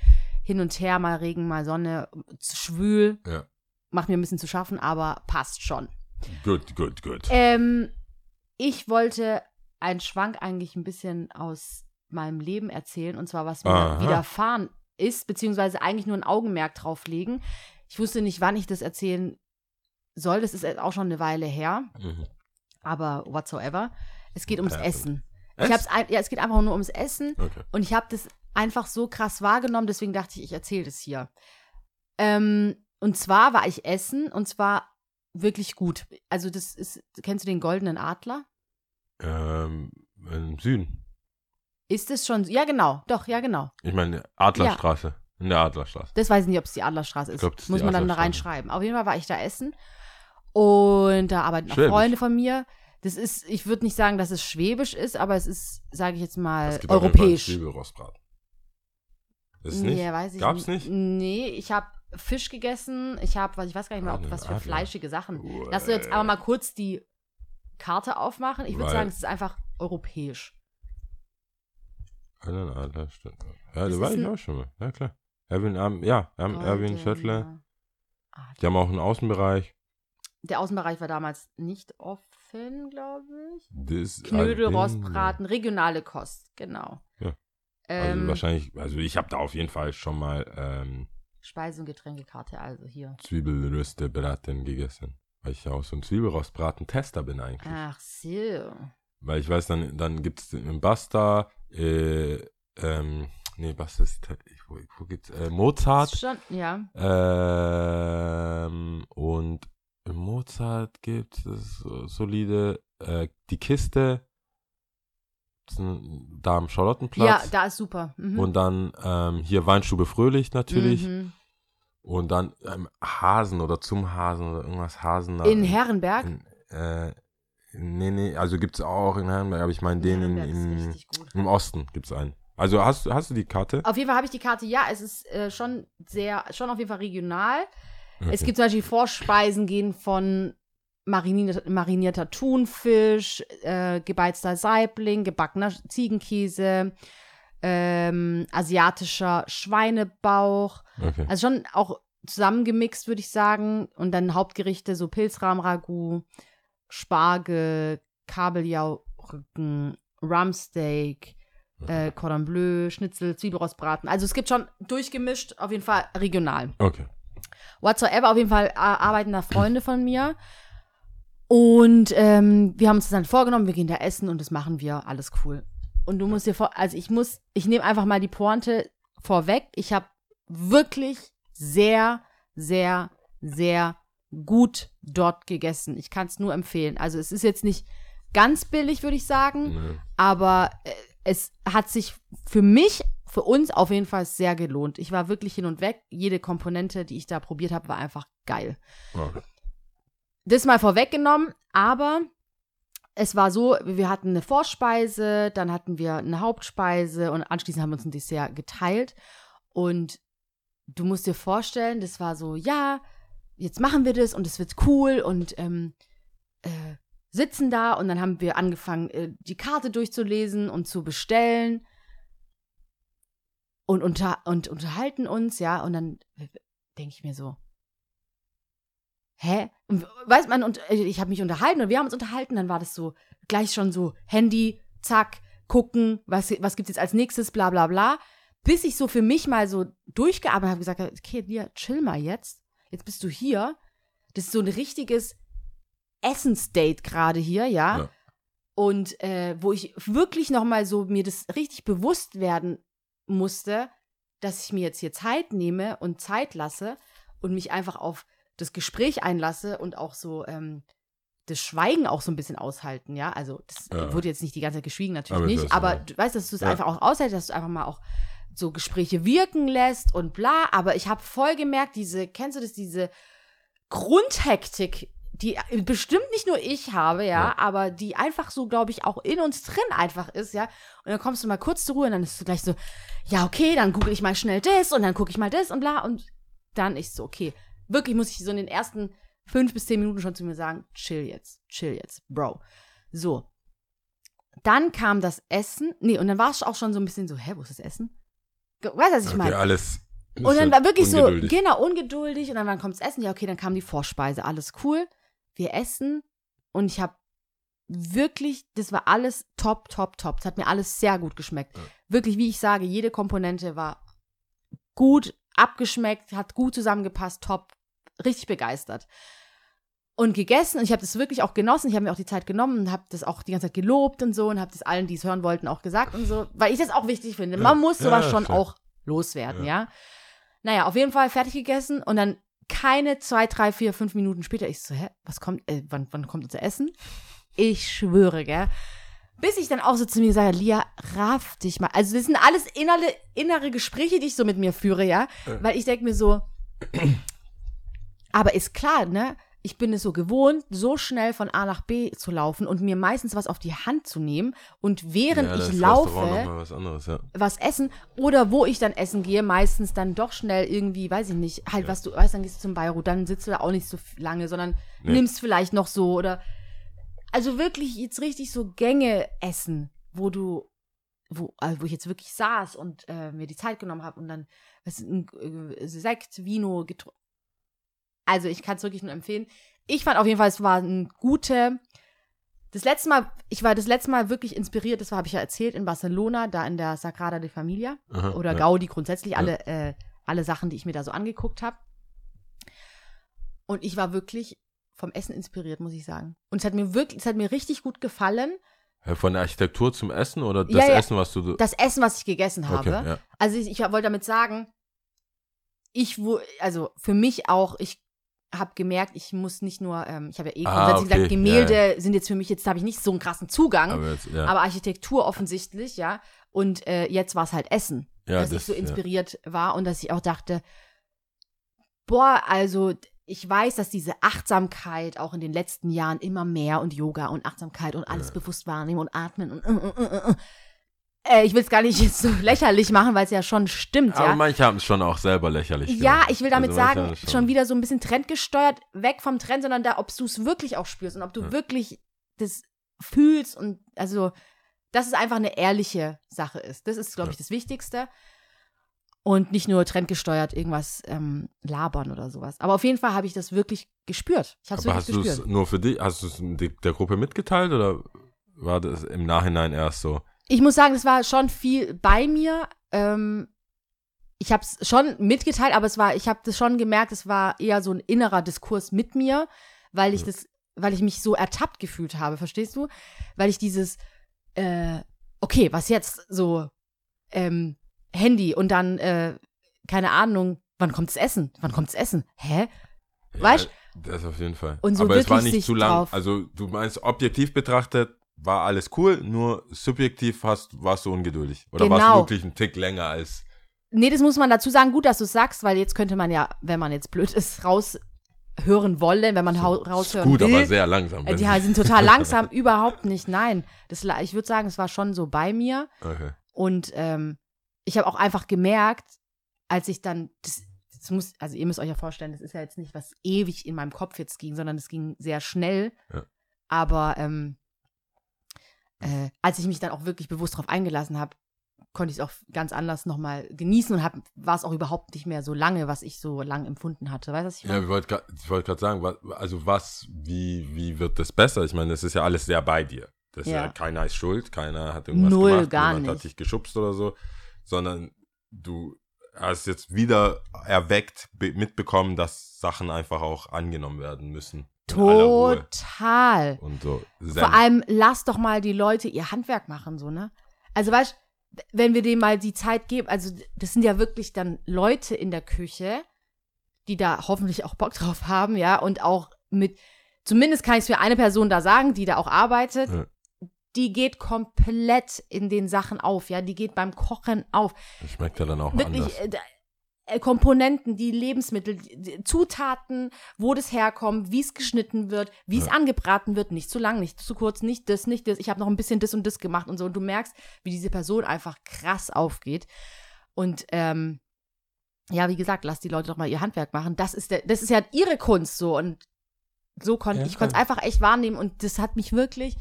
hin und her, mal Regen, mal Sonne, zu schwül. Ja. Macht mir ein bisschen zu schaffen, aber passt schon. Good, good, good. Ähm, ich wollte einen Schwank eigentlich ein bisschen aus meinem Leben erzählen, und zwar was mir Aha. widerfahren ist, beziehungsweise eigentlich nur ein Augenmerk drauf legen. Ich wusste nicht, wann ich das erzählen soll. Das ist auch schon eine Weile her, Mhm. aber whatsoever. Es geht ums happened? Essen. Es? Ich hab's ein, ja, es geht einfach nur ums Essen Okay. und ich habe das einfach so krass wahrgenommen, deswegen dachte ich, ich erzähle das hier. Ähm, und zwar war ich essen und zwar wirklich gut. Also das ist, kennst du den goldenen Adler? Ähm, im Süden. Ist es schon, ja genau, doch, ja genau. Ich meine, Adlerstraße. In der Adlerstraße. Das weiß ich nicht, ob es die Adlerstraße ist. glaub, das ist Muss man dann da reinschreiben. Auf jeden Fall war ich da essen und da arbeiten auch. Freunde von mir. Das ist, ich würde nicht sagen, dass es schwäbisch ist, aber es ist, sage ich jetzt mal, Es gibt europäisch. Zwiebelrostbraten. Ist es nicht? Nee, weiß ich Gab's nicht? Nee, ich habe Fisch gegessen. Ich habe, was ich weiß gar nicht mehr, ob, was für fleischige Sachen. Lass uns jetzt aber mal kurz die Karte aufmachen. Ich würde sagen, es ist einfach europäisch. Einen Adler, stimmt. Ja, Das da war ich auch schon mal. Ja, klar. Erwin, ähm, ja, ähm, Erwin Schöttler. Adler. Die haben auch einen Außenbereich. Der Außenbereich war damals nicht offen, glaube ich. Das Knödel, Rostbraten, regionale Kost, genau. Ja. Also Ähm, wahrscheinlich, also ich habe da auf jeden Fall schon mal ähm, Speise- und Getränkekarte, also hier. Zwiebelröste Braten gegessen. Weil ich ja auch so ein Zwiebelrostbraten-Tester bin eigentlich. Ach so. Weil ich weiß, dann, dann gibt es im Basta, äh, ähm, nee, Basta ist, wo, wo gibt's, äh, Mozart. Ist Schon, ja. Ähm, und im Mozart gibt es so solide, äh, die Kiste, da am Charlottenplatz. Ja, da ist super. Mhm. Und dann ähm, hier Weinstube Fröhlich natürlich. Mhm. Und dann ähm, Hasen oder zum Hasen oder irgendwas Hasen. da- In Herrenberg. In, äh, nee, nee, also gibt es auch in Herrenberg, aber ich meine den in, in, im Osten gibt es einen. Also hast, hast du die Karte? Auf jeden Fall habe ich die Karte, ja, es ist äh, schon sehr, schon auf jeden Fall regional. Es Okay. gibt zum Beispiel Vorspeisen gehen von marinierter, marinierter Thunfisch, äh, gebeizter Saibling, gebackener Ziegenkäse, ähm, asiatischer Schweinebauch. Okay. Also schon auch zusammengemixt, würde ich sagen. Und dann Hauptgerichte, so Pilzrahmragout, Spargel, Kabeljaurücken, Rumsteak, äh, Cordon Bleu, Schnitzel, Zwiebelrostbraten. Also es gibt schon durchgemischt, auf jeden Fall regional. Okay. Whatsoever, auf jeden Fall arbeiten da Freunde von mir. Und ähm, wir haben uns das dann vorgenommen, wir gehen da essen und das machen wir, alles cool. Und du musst dir vor, also ich muss, ich nehme einfach mal die Pointe vorweg. Ich habe wirklich sehr, sehr, sehr gut dort gegessen. Ich kann es nur empfehlen. Also es ist jetzt nicht ganz billig, würde ich sagen, Nee. aber äh, es hat sich für mich, für uns auf jeden Fall sehr gelohnt. Ich war wirklich hin und weg. Jede Komponente, die ich da probiert habe, war einfach geil. Okay. Das mal vorweggenommen, aber es war so, wir hatten eine Vorspeise, dann hatten wir eine Hauptspeise und anschließend haben wir uns ein Dessert geteilt. Und du musst dir vorstellen, das war so, ja, jetzt machen wir das und es wird cool und ähm, äh, sitzen da und dann haben wir angefangen, äh, die Karte durchzulesen und zu bestellen. und, unter, und unterhalten uns, ja, und dann denke ich mir so, hä? Weiß man, und äh, ich habe mich unterhalten und wir haben uns unterhalten, dann war das so gleich schon so Handy, zack, gucken, was, was gibt's jetzt als nächstes, bla bla bla. Bis ich so für mich mal so durchgearbeitet habe, gesagt, okay, dir, chill mal jetzt. Jetzt bist du hier. Das ist so ein richtiges Essensdate gerade hier, ja. Ja. Und äh, wo ich wirklich noch mal so mir das richtig bewusst werden musste, dass ich mir jetzt hier Zeit nehme und Zeit lasse und mich einfach auf das Gespräch einlasse und auch so ähm, das Schweigen auch so ein bisschen aushalten, ja. Also das Ja. wurde jetzt nicht die ganze Zeit geschwiegen, natürlich Aber ich nicht, aber du weißt, dass du es Ja. einfach auch aushältst, dass du einfach mal auch so Gespräche wirken lässt und bla. Aber ich habe voll gemerkt, diese, kennst du das, diese Grundhektik, die bestimmt nicht nur ich habe, ja, Ja. aber die einfach so, glaube ich, auch in uns drin einfach ist, ja. Und dann kommst du mal kurz zur Ruhe und dann ist du gleich so, ja, okay, dann google ich mal schnell das und dann gucke ich mal das und bla. Und dann ist so, okay. Wirklich muss ich so in den ersten fünf bis zehn Minuten schon zu mir sagen, chill jetzt, chill jetzt, Bro. So. Dann kam das Essen. Nee, und dann war es auch schon so ein bisschen so, hä, wo ist das Essen? Weißt du, was ich Okay, meine? alles. Und dann war wirklich ungeduldig. so, genau, ungeduldig. Und dann wann kommt's Essen? Ja, okay, dann kam die Vorspeise. Alles cool. Wir essen. Und ich habe wirklich, das war alles top, top, top. Es hat mir alles sehr gut geschmeckt. Ja. Wirklich, wie ich sage, jede Komponente war gut abgeschmeckt, hat gut zusammengepasst, top. Richtig begeistert. Und gegessen. Und ich habe das wirklich auch genossen. Ich habe mir auch die Zeit genommen und habe das auch die ganze Zeit gelobt und so und habe das allen, die es hören wollten, auch gesagt und so. Weil ich das auch wichtig finde. Man Ja. muss sowas ja, schon klar. auch loswerden, Ja. ja. Naja, auf jeden Fall fertig gegessen und dann keine zwei, drei, vier, fünf Minuten später, ich so, hä, was kommt, äh, wann, wann kommt unser Essen? Ich schwöre, gell. Bis ich dann auch so zu mir sage, Lia, raff dich mal. Also das sind alles innere, innere Gespräche, die ich so mit mir führe, ja. Weil ich denke mir so, aber ist klar, ne? Ich bin es so gewohnt, so schnell von A nach B zu laufen und mir meistens was auf die Hand zu nehmen. Und während ja, ich laufe, was anderes, ja. was essen oder wo ich dann essen gehe, meistens dann doch schnell irgendwie, weiß ich nicht, halt was du weißt, dann gehst du zum Beirut, dann sitzt du da auch nicht so lange, sondern Nee. nimmst vielleicht noch so oder also wirklich jetzt richtig so Gänge essen, wo du wo, also wo ich jetzt wirklich saß und äh, mir die Zeit genommen habe und dann was, ein, äh, Sekt, Vino getrunken. Also ich kann es wirklich nur empfehlen. Ich fand auf jeden Fall, es war ein gute. Das letzte Mal, ich war das letzte Mal wirklich inspiriert, das habe ich ja erzählt, in Barcelona, da in der Sagrada de Familia Aha, oder ja. Gaudi grundsätzlich, Ja. alle, äh, alle Sachen, die ich mir da so angeguckt habe. Und ich war wirklich vom Essen inspiriert, muss ich sagen. Und es hat mir wirklich, es hat mir richtig gut gefallen. Ja, Von der Architektur zum Essen oder das Ja, ja. Essen, was du. Das Essen, was ich gegessen habe. okay, ja. Also ich, ich wollte damit sagen, ich, wo, also für mich auch, ich habe gemerkt, ich muss nicht nur, ähm, ich habe ja eh Ah, grundsätzlich okay, gesagt, Gemälde sind jetzt für mich, jetzt habe ich nicht so einen krassen Zugang, aber, Aber jetzt, ja. Architektur offensichtlich, ja. Und äh, jetzt war es halt Essen, ja, dass ich das, so ja. inspiriert war und dass ich auch dachte, boah, also ich weiß, dass diese Achtsamkeit auch in den letzten Jahren immer mehr und Yoga und Achtsamkeit und alles Ja. bewusst wahrnehmen und atmen und äh, äh, äh, äh. Äh, ich will es gar nicht jetzt so lächerlich machen, weil es ja schon stimmt, Aber ja. manche haben es schon auch selber lächerlich Ja, gemacht. ich will damit Also sagen, es schon. wieder so ein bisschen trendgesteuert, weg vom Trend, sondern da, ob du es wirklich auch spürst und ob du Ja. wirklich das fühlst und also, dass es einfach eine ehrliche Sache ist. Das ist, glaube ich, das Wichtigste. Und nicht nur trendgesteuert irgendwas ähm, labern oder sowas. Aber auf jeden Fall habe ich das wirklich gespürt. Ich habe es wirklich hast du es gespürt. nur für dich, hast du es der Gruppe mitgeteilt oder war das im Nachhinein erst so? Ich muss sagen, es war schon viel bei mir. Ähm, ich habe es schon mitgeteilt, aber es war, ich habe das schon gemerkt, es war eher so ein innerer Diskurs mit mir, weil ich das, weil ich mich so ertappt gefühlt habe, verstehst du? Weil ich dieses, äh, okay, was jetzt so ähm, Handy und dann äh, keine Ahnung, wann kommt's Essen? Wann kommt's Essen? Hä? Weißt? Ja, das auf jeden Fall. Und so Aber es war nicht zu lang. drauf- Also du meinst, objektiv betrachtet war alles cool, nur subjektiv hast, warst du ungeduldig. Oder warst Genau. du wirklich einen Tick länger als. Nee, das muss man dazu sagen. Gut, dass du sagst, weil jetzt könnte man ja, wenn man jetzt blöd ist, raushören wollen, wenn man hau- raushören Gut, will. aber sehr langsam. Äh, Die sie- sind total langsam, überhaupt nicht. Nein, das, ich würde sagen, es war schon so bei mir. Okay. Und ähm, ich habe auch einfach gemerkt, als ich dann, das, das muss, also ihr müsst euch ja vorstellen, das ist ja jetzt nicht, was ewig in meinem Kopf jetzt ging, sondern es ging sehr schnell. Ja. Aber ähm, äh, als ich mich dann auch wirklich bewusst darauf eingelassen habe, konnte ich es auch ganz anders nochmal genießen und hab, war es auch überhaupt nicht mehr so lange, was ich so lang empfunden hatte. Weißt du, was ich Ja, meine? ich wollte grad- ich wollte gerade sagen, was, also was, wie, wie wird das besser? Ich meine, das ist ja alles sehr bei dir. Das ist ja. Ja. keiner ist schuld, keiner hat irgendwas Null, gemacht, gar niemand hat nicht. dich geschubst oder so, sondern du hast jetzt wieder erweckt, be- mitbekommen, dass Sachen einfach auch angenommen werden müssen. Total. Und so. Vor allem, lass doch mal die Leute ihr Handwerk machen, so, ne? Also, weißt wenn wir denen mal die Zeit geben, also, das sind ja wirklich dann Leute in der Küche, die da hoffentlich auch Bock drauf haben, ja, und auch mit, zumindest kann ich es für eine Person da sagen, die da auch arbeitet, Ja. Die geht komplett in den Sachen auf, ja, die geht beim Kochen auf. Das schmeckt ja dann auch Wirklich, anders. äh, äh, Komponenten, die Lebensmittel, die- Zutaten, wo das herkommt, wie es geschnitten wird, wie es Ja. angebraten wird, nicht zu lang, nicht zu kurz, nicht das, nicht das. Ich habe noch ein bisschen das und das gemacht und so. Und du merkst, wie diese Person einfach krass aufgeht. Und ähm, ja, wie gesagt, lass die Leute doch mal ihr Handwerk machen. Das ist der, das ist ja ihre Kunst so. Und so konnte Ja, ich konnte es einfach echt wahrnehmen und das hat mich wirklich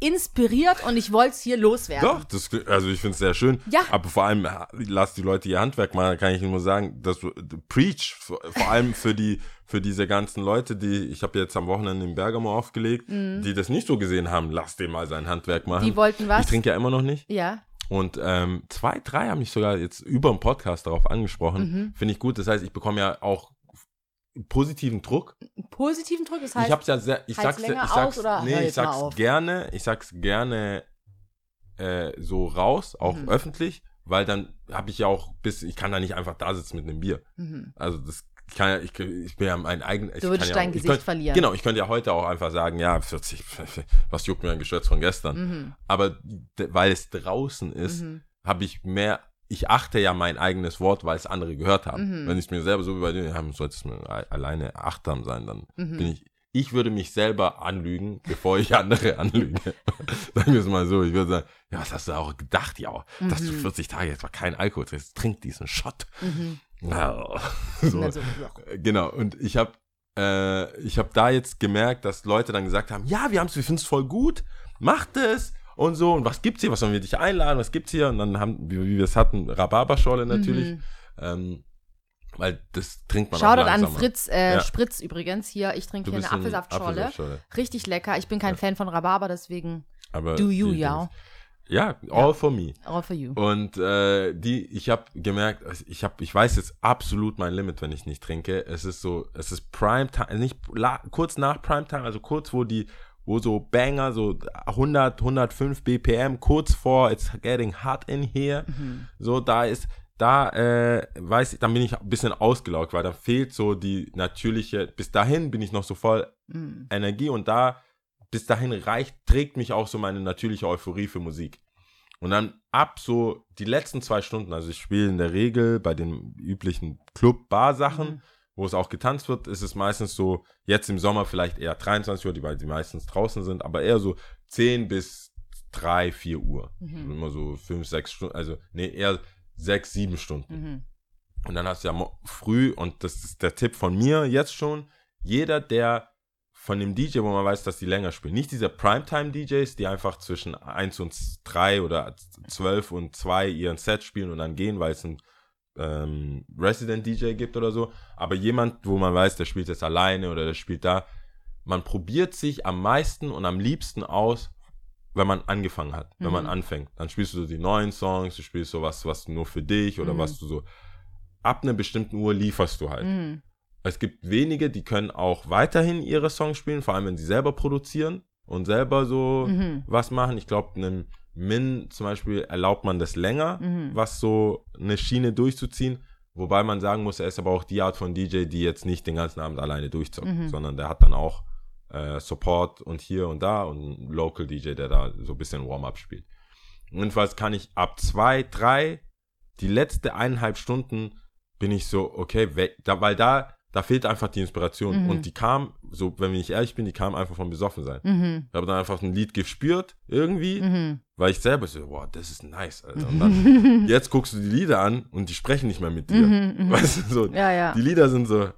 inspiriert und ich wollte es hier loswerden. Doch, das, also ich finde es sehr schön. Ja. Aber vor allem, lass die Leute ihr Handwerk machen, da kann ich nur sagen, dass du preach, vor vor allem für die, für diese ganzen Leute, die, ich habe jetzt am Wochenende in Bergamo aufgelegt, die das nicht so gesehen haben, lass den mal sein Handwerk machen. Mhm. Die wollten was? Ich trinke ja immer noch nicht. Ja. Und ähm, zwei, drei haben mich sogar jetzt über den Podcast darauf angesprochen. Mhm. Finde ich gut. Das heißt, ich bekomme ja auch positiven Druck. Positiven Druck, das heißt, ich hab's ja sehr, ich sag's, ich länger sag's, aus oder nee, ich sag's gerne, ich sag's gerne äh, so raus, auch Mhm. öffentlich, weil dann habe ich ja auch bis, ich kann da nicht einfach da sitzen mit einem Bier. mhm. Also das ich kann ja, ich, ich bin ja mein eigen. ich Du würdest kann ja dein auch, ich Gesicht könnt, verlieren. Genau, ich könnte ja heute auch einfach sagen, ja, 40, was juckt mir ein Geschwätz von gestern. Mhm. Aber weil es draußen ist, Mhm. habe ich mehr, ich achte ja mein eigenes Wort, weil es andere gehört haben. Mhm. Wenn ich mir selber so dir, ja, sollte es mir alleine achtsam sein, dann Mhm. bin ich, ich würde mich selber anlügen, bevor ich andere anlüge. Sagen wir es mal so, ich würde sagen, ja, was hast du auch gedacht, ja, dass du Mhm. 40 Tage jetzt mal keinen Alkohol trinkst, trink diesen Shot. Mhm. Ja, so. Also, Genau, und ich habe äh, ich habe da jetzt gemerkt, dass Leute dann gesagt haben, ja, wir haben's, wir finden's voll gut, macht es und so und was gibt's hier, was sollen wir dich einladen, was gibt's hier und dann haben, wie, wie wir es hatten, Rhabarberschorle natürlich, Mhm. ähm, weil das trinkt man Shoutout auch an langsamer. Fritz äh, Ja. Spritz übrigens hier. Ich trinke hier eine ein Apfelsaftschorle. Apfelsaftschorle. Richtig lecker. Ich bin kein Fan von Rhabarber, deswegen Aber do you, ja. Ja, all for me. All for you. Und äh, die, ich habe gemerkt, also ich habe, ich weiß jetzt absolut mein Limit, wenn ich nicht trinke. Es ist so, es ist Primetime, nicht la, kurz nach Primetime, also kurz wo die, wo so Banger, so 100, 105 BPM, kurz vor It's getting hot in here. Mhm. So, da ist, da äh, weiß ich, dann bin ich ein bisschen ausgelaugt, weil da fehlt so die natürliche, bis dahin bin ich noch so voll Mhm. Energie und da bis dahin reicht, trägt mich auch so meine natürliche Euphorie für Musik. Und dann ab so die letzten zwei Stunden, also ich spiele in der Regel bei den üblichen Club-Bar-Sachen, Mhm. Wo es auch getanzt wird, ist es meistens so, jetzt im Sommer vielleicht eher 23 Uhr, die, weil die meistens draußen sind, aber eher so 10 bis 3, 4 Uhr. Mhm. Immer so 5, 6 Stunden, also nee, eher 6, 7 Stunden. Mhm. Und dann hast du ja früh, und das ist der Tipp von mir jetzt schon, jeder, der von dem DJ, wo man weiß, dass die länger spielen, nicht diese Primetime-DJs, die einfach zwischen 1 und 3 oder 12 und 2 ihren Set spielen und dann gehen, weil es ein ähm, Resident-DJ gibt oder so, aber jemand, wo man weiß, der spielt jetzt alleine oder der spielt da, man probiert sich am meisten und am liebsten aus, wenn man angefangen hat, wenn man Mhm. anfängt. Dann spielst du so die neuen Songs, du spielst so was, was nur für dich oder Mhm. was du so ab einer bestimmten Uhr lieferst du halt. Mhm. Es gibt wenige, die können auch weiterhin ihre Songs spielen, vor allem wenn sie selber produzieren und selber so Mhm. was machen. Ich glaube, einem Min zum Beispiel erlaubt man das länger, Mhm. was so eine Schiene durchzuziehen. Wobei man sagen muss, er ist aber auch die Art von DJ, die jetzt nicht den ganzen Abend alleine durchzockt, Mhm. sondern der hat dann auch äh, Support und hier und da und einen Local DJ, der da so ein bisschen Warm-up spielt. Jedenfalls kann ich ab zwei, drei, die letzte eineinhalb Stunden bin ich so, okay, weil da, da fehlt einfach die Inspiration. Mhm. Und die kam, so, wenn ich ehrlich bin, die kam einfach vom Besoffensein. Mhm. Ich habe dann einfach ein Lied gespürt, irgendwie, Mhm. weil ich selber so, wow, das ist nice, Alter. Und dann, jetzt guckst du die Lieder an und die sprechen nicht mehr mit dir. Mhm, mhm. Weißt du, so, Ja, ja. die Lieder sind so,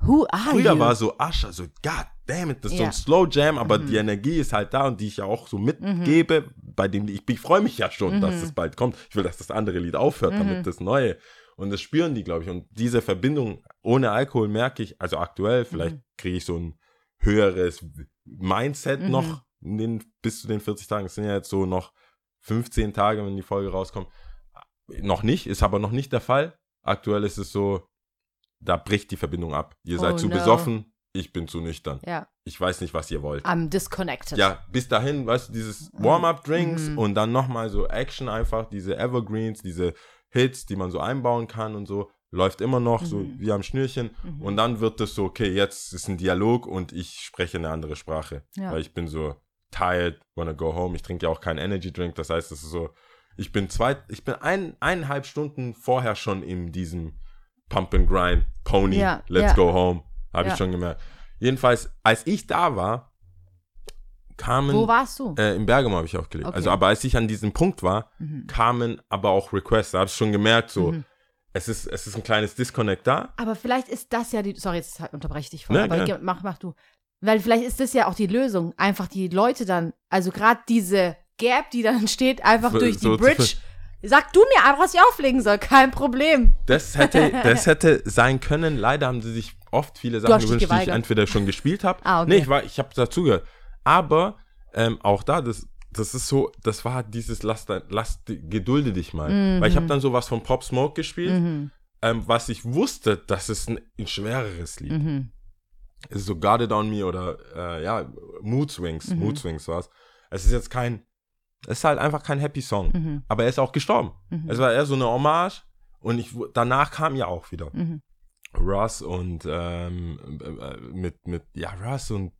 Who are früher you? war so Ascher, so, god damn it, das ist so Ja. ein Slow Jam, aber Mhm. die Energie ist halt da und die ich ja auch so mitgebe, bei dem ich, ich freue mich ja schon, dass es bald kommt. Ich will, dass das andere Lied aufhört, damit das neue. Und das spüren die, glaube ich. Und diese Verbindung ohne Alkohol merke ich, also aktuell, vielleicht Mhm. kriege ich so ein höheres Mindset Mhm. noch in den, bis zu den 40 Tagen. Es sind ja jetzt so noch 15 Tage, wenn die Folge rauskommt. Noch nicht, ist aber noch nicht der Fall. Aktuell ist es so, da bricht die Verbindung ab. Ihr seid Oh zu no. besoffen, ich bin zu nüchtern. Ja, Ich weiß nicht, was ihr wollt. I'm disconnected. Ja, bis dahin, weißt du, dieses Warm-up-Drinks Mhm. und dann nochmal so Action einfach, diese Evergreens, diese Hits, die man so einbauen kann und so, läuft immer noch so Mhm. wie am Schnürchen. Mhm. Und dann wird es so, okay, jetzt ist ein Dialog und ich spreche eine andere Sprache. Ja. Weil ich bin so tired, wanna go home. Ich trinke ja auch keinen Energy Drink. Das heißt, es ist so, ich bin zwei, ich bin ein, eineinhalb Stunden vorher schon in diesem Pump and Grind, Pony, Ja, let's ja. go home. Habe ich schon gemerkt. Jedenfalls, als ich da war, kamen Wo warst du? äh, in Bergamo habe ich aufgelegt. Okay. Also, aber als ich an diesem Punkt war, Mhm. kamen aber auch Requests. Da habe ich schon gemerkt, so, Mhm. es, ist, es ist ein kleines Disconnect da. Aber vielleicht ist das ja die. Sorry, jetzt unterbreche ich dich voll. Ja, aber gerne. ge- mach, mach du. Weil vielleicht ist das ja auch die Lösung. Einfach die Leute dann, also gerade diese Gap, die dann entsteht, einfach So- durch die so Bridge. Sag du mir einfach, was ich auflegen soll. Kein Problem. Das hätte, das hätte sein können. Leider haben sie sich oft viele Sachen gewünscht, die ich entweder schon gespielt habe. Ah, okay. Nee, ich war, ich habe dazugehört. Aber ähm, auch da, das, das ist so, das war dieses Lass, dein- lass gedulde dich mal. Mhm. Weil ich habe dann sowas von Pop Smoke gespielt, Mhm. ähm, was ich wusste, das ist ein, ein schwereres Lied. Mhm. Es ist so Got It On Me oder äh, ja, Mood Swings. Mhm. Mood Swings war's. Es ist jetzt kein, es ist halt einfach kein Happy Song. Mhm. Aber er ist auch gestorben. Mhm. Es war eher so eine Hommage und ich, danach kam ja auch wieder Mhm. Russ und ähm, äh, mit, mit, ja, Russ und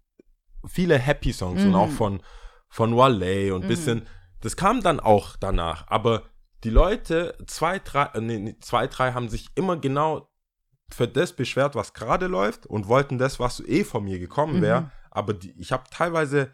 viele Happy Songs und Mhm. auch von, von Wale und Mhm. bisschen, das kam dann auch danach. Aber die Leute, zwei, drei, äh, nee, zwei, drei haben sich immer genau für das beschwert, was gerade läuft und wollten das, was eh von mir gekommen wäre. Mhm. Aber die, ich habe teilweise,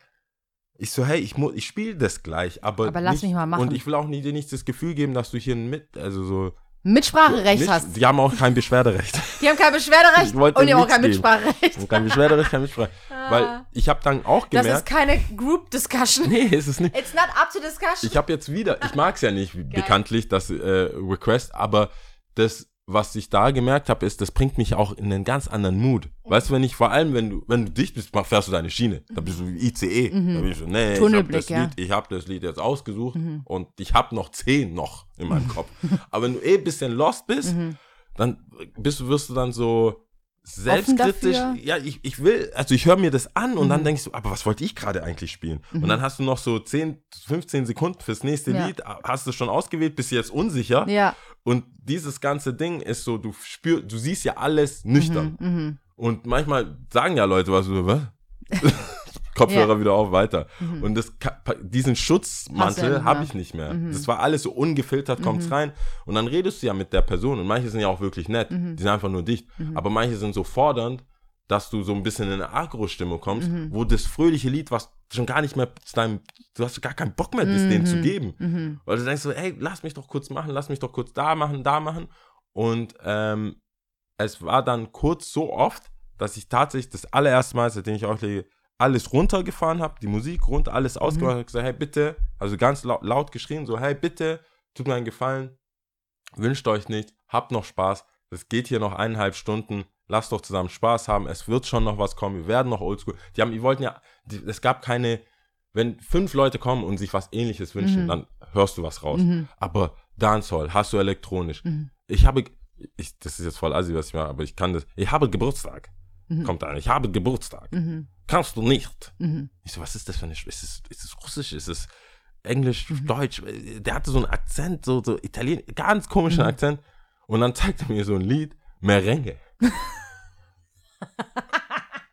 ich so, hey, ich, mu- ich spiele das gleich, aber, Aber lass nicht, mich mal machen. Und ich will auch nie, dir nicht das Gefühl geben, dass du hier mit, also so. Mitspracherecht nicht, hast. Die haben auch kein Beschwerderecht. Die haben kein Beschwerderecht und die haben auch kein. Mitspracherecht. Und kein Beschwerderecht, kein Mitsprache. Weil ich habe dann auch Ah. Das ist gemerkt, keine Group Discussion. nee, ist es nicht. It's not up to discussion. Ich habe jetzt wieder, ich mag es ja nicht bekanntlich, das äh, Request, aber das, was ich da gemerkt habe, ist, das bringt mich auch in einen ganz anderen Mood. Weißt du, wenn ich vor allem, wenn du, wenn du dicht bist, fährst du deine Schiene, da bist du wie ICE. Da bin ich so, nee, ich habe das, ja. Lied, ich hab das Lied jetzt ausgesucht und ich habe noch zehn noch in meinem Kopf. aber wenn du eh ein bisschen lost bist, dann bist du, wirst du dann so selbstkritisch. Ja, ich, ich will, also ich höre mir das an und dann denkst du, aber was wollte ich gerade eigentlich spielen? Und dann hast du noch so 10, 15 Sekunden fürs nächste Ja. Lied, hast du schon ausgewählt, bist jetzt unsicher. ja. Und dieses ganze Ding ist so, du spürst, du siehst ja alles nüchtern. Mhm. Und manchmal sagen ja Leute was, so, was? Kopfhörer wieder auf, weiter. Und das, diesen Schutzmantel ja habe ich nicht mehr. Mhm. Das war alles so ungefiltert, kommt's rein. Und dann redest du ja mit der Person. Und manche sind ja auch wirklich nett. Mhm. Die sind einfach nur dicht. Aber manche sind so fordernd, dass du so ein bisschen in eine Agro-Stimmung kommst, Mhm. wo das fröhliche Lied, was schon gar nicht mehr zu deinem, du hast gar keinen Bock mehr, das denen zu geben. Mhm. Weil du denkst so, ey, lass mich doch kurz machen, lass mich doch kurz da machen, da machen. Und ähm, es war dann kurz so oft, dass ich tatsächlich das allererste Mal, seitdem ich auflege, alles runtergefahren habe, die Musik runter, alles ausgemacht habe, gesagt, hey, bitte, also ganz laut, laut geschrien, so, hey, bitte, tut mir einen Gefallen, wünscht euch nicht, habt noch Spaß, es geht hier noch eineinhalb Stunden, lasst doch zusammen Spaß haben, es wird schon noch was kommen, wir werden noch oldschool. Die haben, die wollten ja, die, es gab keine, wenn fünf Leute kommen und sich was ähnliches wünschen, Mhm. dann hörst du was raus. Mhm. Aber Dancehall, hast du elektronisch. Mhm. Ich habe, ich, das ist jetzt voll assi, was ich mache, aber ich kann das, ich habe Geburtstag. Mhm. Kommt an, ich habe Geburtstag. Mhm. Kannst du nicht. Mhm. Ich so, was ist das für eine, Sch- ist es, ist es Russisch, ist es Englisch, Mhm. Deutsch? Der hatte so einen Akzent, so, so Italien, ganz komischen Akzent. Und dann zeigt er mir so ein Lied, Merengue.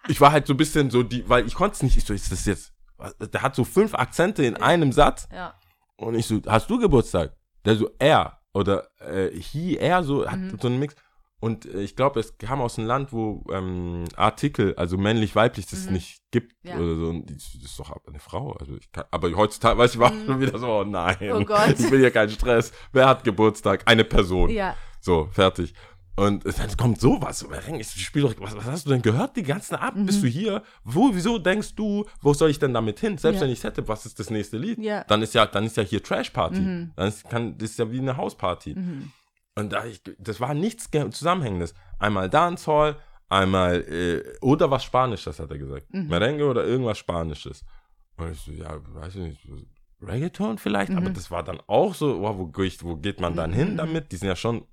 ich war halt so ein bisschen so die, weil ich konnte es nicht, ich so, ist das jetzt, der hat so fünf Akzente in einem Satz. Ja. Und ich so, hast du Geburtstag? Der so, er oder äh, he, er, so, hat Mhm. so einen Mix. Und äh, ich glaube, es kam aus einem Land, wo ähm, Artikel, also männlich, weiblich, das Mhm. nicht gibt Ja. oder so. Und das ist doch eine Frau. Also ich kann, aber heutzutage, weiß ich, war schon wieder so, oh nein, Mhm. Oh Gott. ich will hier keinen Stress. Wer hat Geburtstag? Eine Person. Ja. So, fertig. Und dann kommt sowas. Ich spiel doch, was, was hast du denn gehört die ganzen Abend? Bist du hier? Wo, wieso denkst du, wo soll ich denn damit hin? Selbst Ja. wenn ich hätte, was ist das nächste Lied? Ja. Dann ist ja, dann ist ja hier Trash Party. Mhm. Dann ist, kann, das ist ja wie eine Hausparty. Und da ich, das war nichts ge- Zusammenhängendes. Einmal Dancehall, einmal äh, oder was Spanisches, hat er gesagt. Mhm. Merengue oder irgendwas Spanisches. Und ich so, ja, weiß ich nicht, Reggaeton vielleicht, Mhm. aber das war dann auch so, wow, wo, geht- wo geht man dann hin damit? Die sind ja schon,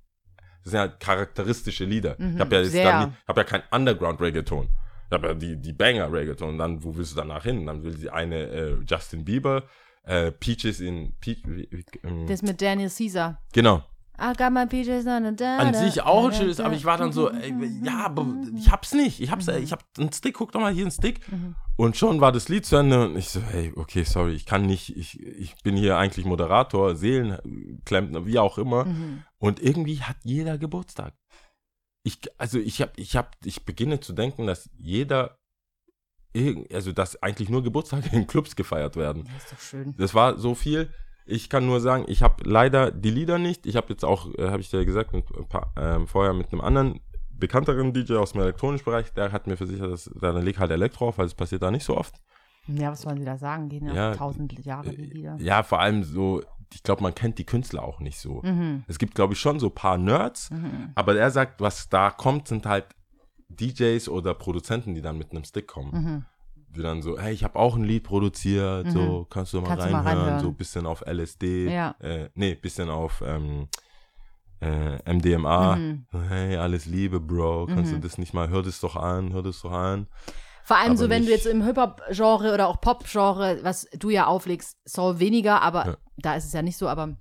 das sind ja charakteristische Lieder. Ich habe ja, jetzt Mhm. Nie- hab ja kein Underground-Reggaeton. Ich habe ja die, die Banger-Reggaeton. Und dann, wo willst du danach hin? Dann will sie eine äh, Justin Bieber, äh, Peaches in, Peach, ähm, Das mit Daniel Caesar. genau. I got my peaches on the da, An sich auch ein schönes, aber ich war dann so, ey, ja, aber ich hab's nicht. Ich hab's, äh, ich hab einen Stick, guck doch mal hier einen Stick. Und schon war das Lied zu Ende und ich so, hey, okay, sorry, ich kann nicht, ich, ich bin hier eigentlich Moderator, Seelenklempner, wie auch immer. Und irgendwie hat jeder Geburtstag. Ich, also ich hab, ich hab, ich beginne zu denken, dass jeder, also dass eigentlich nur Geburtstage in Clubs gefeiert werden. Das ist doch schön. Das war so viel. Ich kann nur sagen, ich habe leider die Lieder nicht. Ich habe jetzt auch, äh, habe ich dir gesagt, mit ein paar, ähm, vorher mit einem anderen bekannteren DJ aus dem elektronischen Bereich, der hat mir versichert, dass da leg halt Elektro auf, weil es passiert da nicht so oft. Ja, was wollen Sie da sagen? Gehen ja, Ja, tausend Jahre die Lieder. Ja, vor allem so, ich glaube, man kennt die Künstler auch nicht so. Mhm. Es gibt, glaube ich, schon so ein paar Nerds, aber er sagt, was da kommt, sind halt DJs oder Produzenten, die dann mit einem Stick kommen. Mhm. Die dann so, hey, ich habe auch ein Lied produziert, so, kannst du mal, Kannst du mal reinhören, reinhören. so ein bisschen auf LSD, Ja. äh, nee, bisschen auf ähm, äh, MDMA. Mhm. So, Hey, alles Liebe, Bro, kannst du das nicht mal, hör das doch an, hör das doch an. Vor allem Aber so, wenn du nicht- jetzt im Hip-Hop-Genre oder auch Pop-Genre, was du ja auflegst, Soul weniger, aber Ja. da ist es ja nicht so, aber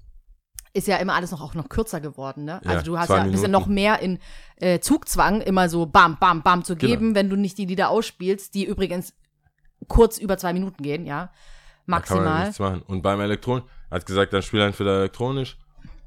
ist ja immer alles noch auch noch kürzer geworden, ne? Ja, also du hast ja, bist ja noch mehr in äh, Zugzwang, immer so bam, bam, bam zu Genau. geben, wenn du nicht die Lieder ausspielst, die übrigens kurz über zwei Minuten gehen, ja. Da kann man Maximal. nichts machen. Und beim Elektron, hat gesagt, dann spiel entweder elektronisch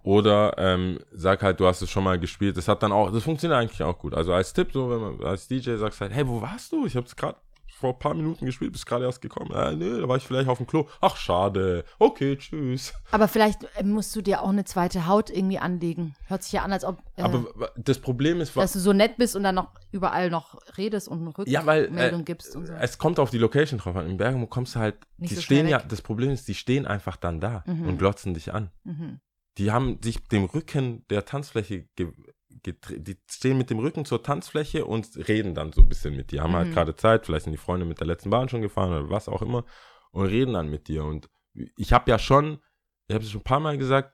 oder ähm, sag halt, du hast es schon mal gespielt. Das hat dann auch, das funktioniert eigentlich auch gut. Also als Tipp, so wenn man als DJ sagst halt, hey, wo warst du? Ich habe es gerade vor ein paar Minuten gespielt, bist gerade erst gekommen. Äh, nee, da war ich vielleicht auf dem Klo. Ach, schade. Okay, tschüss. Aber vielleicht äh, musst du dir auch eine zweite Haut irgendwie anlegen. Hört sich ja an, als ob äh, Aber das Problem ist, dass du so nett bist und dann noch überall noch redest und eine ja, weil Rückmeldung äh, gibst und so. es kommt auf die Location drauf an. In Bergamo kommst du halt, Nicht die so stehen ja, das Problem ist, die stehen einfach dann da Mhm. und glotzen dich an. Mhm. die haben sich dem Rücken der Tanzfläche ge die stehen mit dem Rücken zur Tanzfläche und reden dann so ein bisschen mit dir. Haben halt Mhm. gerade Zeit, vielleicht sind die Freunde mit der letzten Bahn schon gefahren oder was auch immer und reden dann mit dir. Und ich habe ja schon, ich habe es schon ein paar Mal gesagt,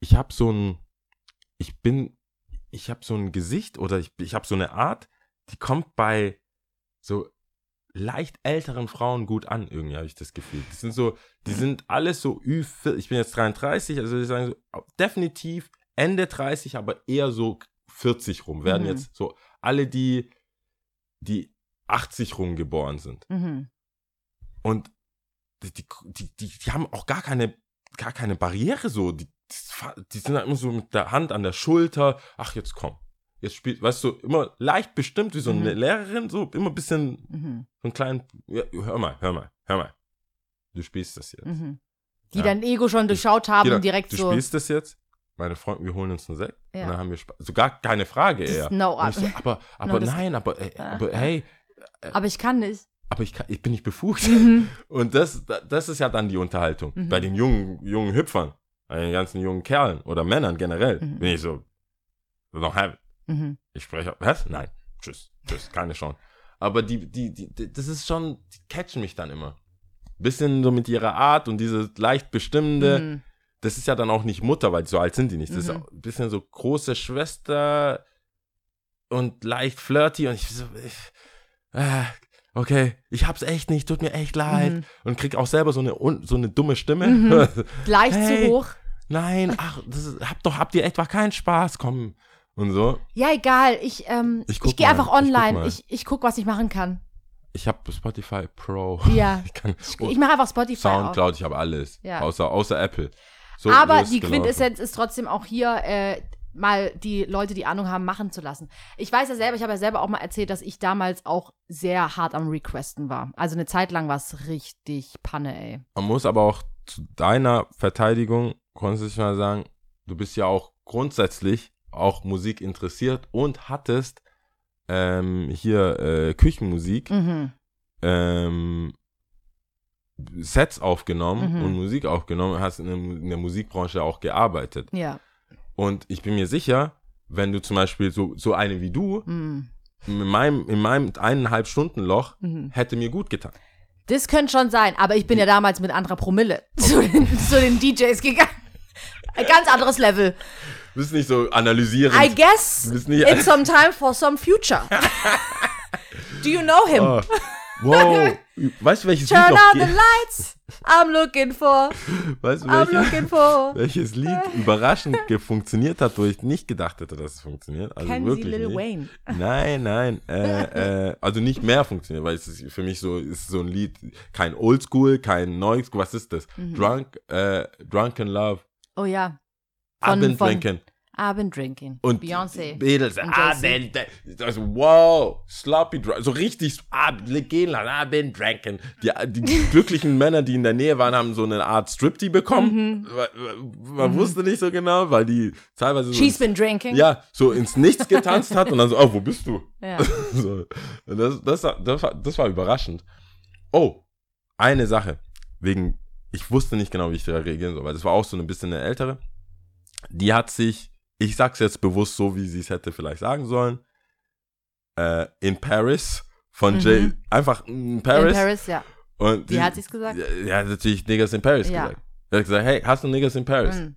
ich habe so ein, ich bin, ich habe so ein Gesicht oder ich, ich habe so eine Art, die kommt bei so leicht älteren Frauen gut an, irgendwie habe ich das Gefühl. Die sind so, die sind alles so Ü, ich bin jetzt 33, also ich sagen so, definitiv Ende 30, aber eher so 40 rum, werden Mhm. jetzt so alle, die, die 80 rum geboren sind. Mhm. Und die, die, die, die, haben auch gar keine, gar keine Barriere so. Die, die sind halt immer so mit der Hand an der Schulter. Ach, jetzt komm. Jetzt spielt, weißt du, immer leicht bestimmt wie so eine Mhm. Lehrerin, so immer ein bisschen, Mhm. so einen kleinen, ja, hör mal, hör mal, hör mal. Du spielst das jetzt. Mhm. Die Ja. dein Ego schon durchschaut haben und direkt du so. spielst das jetzt. Meine Freunde, wir holen uns einen Sekt. Ja. Und dann haben wir Spaß. So gar keine Frage eher. no, ich so, aber, aber No, nein, aber, äh, Ah. aber hey, aber ich kann nicht. aber ich, kann, ich bin nicht befugt. Mhm. Und das, das ist ja dann die Unterhaltung. Mhm. Bei den jungen, jungen Hüpfern, bei den ganzen jungen Kerlen oder Männern generell, Mhm. bin ich so, don't have it. Ich spreche, was? Nein, tschüss, tschüss, keine Chance. Aber die, die, die, die, das ist schon, die catchen mich dann immer. Bisschen so mit ihrer Art und diese leicht bestimmende, Mhm. Das ist ja dann auch nicht Mutter, weil so alt sind die nicht. Das ist Mhm. auch ein bisschen so große Schwester und leicht flirty und ich so, ich, ah, okay, ich hab's echt nicht, tut mir echt leid. Mhm. Und krieg auch selber so eine, so eine dumme Stimme. Mhm. Gleich Hey. zu hoch. Nein, ach, das ist, habt doch, habt ihr etwa keinen Spaß, komm. Und so. Ja, egal. Ich, ähm, Ich ich, gehe einfach ich guck online. Ich, ich, guck, was ich machen kann. Ich hab Spotify Pro. Ja. Ich kann, Ich, ich mache einfach Spotify. Soundcloud, ich habe alles. Ja. Außer, außer Apple. So, Aber die gelaufen. Quintessenz ist trotzdem auch hier, äh, mal die Leute, die Ahnung haben, machen zu lassen. Ich weiß ja selber, ich habe ja selber auch mal erzählt, dass ich damals auch sehr hart am Requesten war. Also eine Zeit lang war es richtig Panne, ey. Man muss aber auch zu deiner Verteidigung grundsätzlich mal sagen, du bist ja auch grundsätzlich auch Musik interessiert und hattest ähm, hier äh, Küchenmusik, Mhm. ähm, Sets aufgenommen Mhm. und Musik aufgenommen, hast in in der Musikbranche auch gearbeitet. Ja. Und ich bin mir sicher, wenn du zum Beispiel so, so eine wie du, Mhm. in meinem, in meinem eineinhalb Stunden Loch, Mhm. hätte mir gut getan. Das könnte schon sein, aber ich bin ja damals mit anderer Promille zu, den, zu den DJs gegangen. Ein ganz anderes Level. Du bist nicht so analysierend. I guess it's some time for some future. Do you know him? Oh. Wow. Weißt du, welches Turn Lied noch on the lights. I'm looking for. Weißt du, welches, for. welches Lied überraschend funktioniert hat, wo ich nicht gedacht hätte, dass es funktioniert? Also Kennen Sie wirklich Lil nicht. Wayne? Nein, nein. Äh, äh, also nicht mehr funktioniert, weil es ist für mich so, ist so ein Lied, kein Oldschool, kein Neuschool, was ist das? Mhm. Drunk, äh, Drunken Love, Oh ja. I've Von- been von- I've been drinking. Und Beyoncé. Jay-Z. been, dr- also, wow, sloppy, so richtig, ah, gehen lassen, I've been drinking. Die, die glücklichen Männer, die in der Nähe waren, haben so eine Art Striptee Mhm. bekommen. Man wusste nicht so genau, weil die teilweise so She's ins, been drinking. ja, so ins Nichts getanzt hat und dann so, oh, wo bist du? Ja. so, das, das, war- das, war, das war überraschend. Oh, eine Sache. Wegen, ich wusste nicht genau, wie ich da reagieren soll, weil das war auch so ein bisschen eine ältere. Die hat sich, ich sag's jetzt bewusst so, wie sie es hätte vielleicht sagen sollen, äh, in Paris von Mhm. Jay, einfach in Paris. In Paris, ja. Und Wie hat sie's gesagt? Ja, natürlich Niggas in Paris Ja. gesagt. Er hat gesagt, hey, hast du Niggas in Paris? Mhm.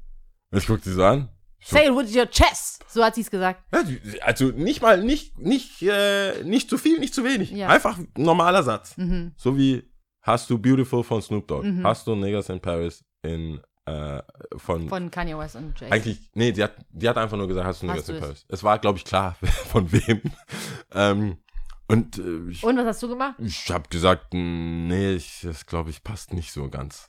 Und ich guck die so an. So, Say it with your chest. So hat sie es gesagt. ja, die- also nicht mal, nicht, nicht, äh, nicht zu viel, nicht zu wenig. Ja. Einfach ein normaler Satz. Mhm. So wie hast du Beautiful von Snoop Dogg. Mhm. Hast du Niggas in Paris in, äh, von, Von Kanye West und Jay. eigentlich, nee, die hat, die hat einfach nur gesagt, hast du es? Paris. Es war, glaube ich, klar, von wem. ähm, und äh, ich, Und was hast du gemacht? ich habe gesagt, nee, ich, das glaube ich passt nicht so ganz.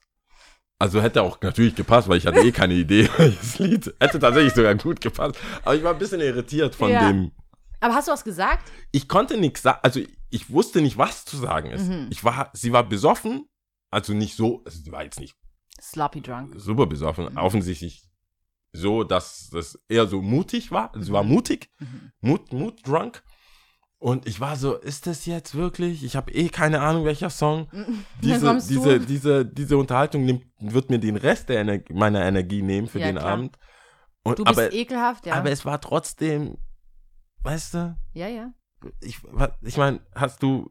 Also hätte auch natürlich gepasst, weil ich hatte eh keine Idee, welches Lied. Hätte tatsächlich sogar gut gepasst. Aber ich war ein bisschen irritiert von Ja. dem. Aber hast du was gesagt? Ich konnte nichts sagen, also ich wusste nicht, was zu sagen ist. Mhm. Ich war, sie war besoffen, also nicht so, also sie war jetzt nicht Sloppy drunk. super besoffen, Mhm. offensichtlich so, dass das eher so mutig war. Sie war mutig, Mhm. Mut, Mut drunk. Und ich war so, ist das jetzt wirklich? Ich habe eh keine Ahnung, welcher Song. Dann Diese, diese, diese, diese Unterhaltung nimmt, wird mir den Rest der Ener meiner Energie nehmen für Ja, den klar. Abend. Und, Du bist aber, ekelhaft, ja. aber es war trotzdem, weißt du, ja, ja. ich, ich meine, hast du,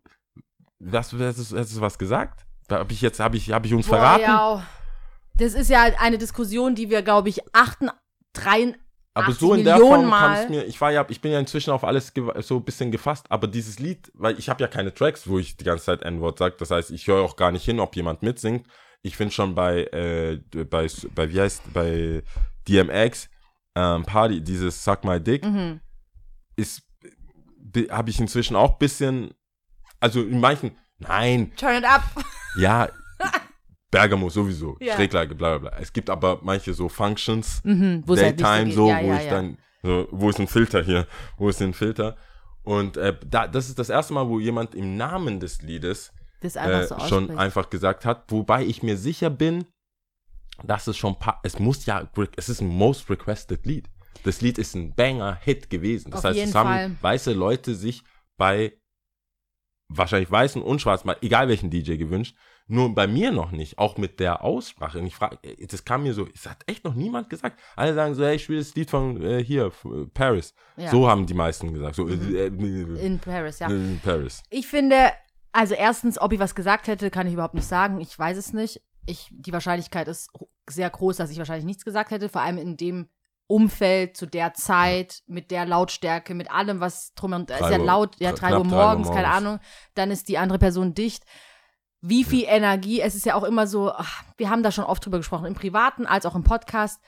hast du, hast hast du was gesagt? Habe ich jetzt, habe ich, habe ich uns Boah, verraten? ja. Das ist ja eine Diskussion, die wir, glaube ich, 83 Aber 80 so in der Millionen Form kam es mir, ich war ja, ich bin ja inzwischen auf alles so ein bisschen gefasst, aber dieses Lied, weil ich habe ja keine Tracks, wo ich die ganze Zeit N-Wort sage, das heißt, ich höre auch gar nicht hin, ob jemand mitsingt. Ich finde schon bei, äh, bei, bei, wie heißt, bei DMX, ähm, Party, dieses Suck My Dick, Mhm. ist, habe ich inzwischen auch ein bisschen, also in manchen, nein, Turn it up. ja, Bergamo sowieso, Ja. Schräglage, bla bla bla. Es gibt aber manche so Functions, Mhm, halt Daytime geht. so, ja, wo ja, ich dann, so, wo ist ein Filter hier? Wo ist ein Filter? Und äh, da, das ist das erste Mal, wo jemand im Namen des Liedes äh, so schon einfach gesagt hat, wobei ich mir sicher bin, dass es schon, pa- es muss ja, es ist ein most requested Lied. Das Lied ist ein Banger-Hit gewesen. Das Auf heißt, jeden es haben Fall. weiße Leute sich bei wahrscheinlich weißen und schwarzen, mal egal welchen DJ gewünscht, nur bei mir noch nicht, auch mit der Aussprache. Und ich frage, das kam mir so, es hat echt noch niemand gesagt. Alle sagen so, hey, ich spiele das Lied von äh, hier, äh, Paris. Ja. Mhm. So haben die meisten gesagt. So, äh, äh, In Paris, ja. in Paris. Ich finde, also erstens, ob ich was gesagt hätte, kann ich überhaupt nicht sagen. Ich weiß es nicht. Ich, die Wahrscheinlichkeit ist sehr groß, dass ich wahrscheinlich nichts gesagt hätte, vor allem in dem Umfeld, zu der Zeit, mit der Lautstärke, mit allem, was drum und ist Drei ja laut, ja, drei Uhr morgens, keine. Ahnung, dann ist die andere Person dicht. Wie viel Energie, es ist ja auch immer so, ach, wir haben da schon oft drüber gesprochen, im Privaten als auch im Podcast.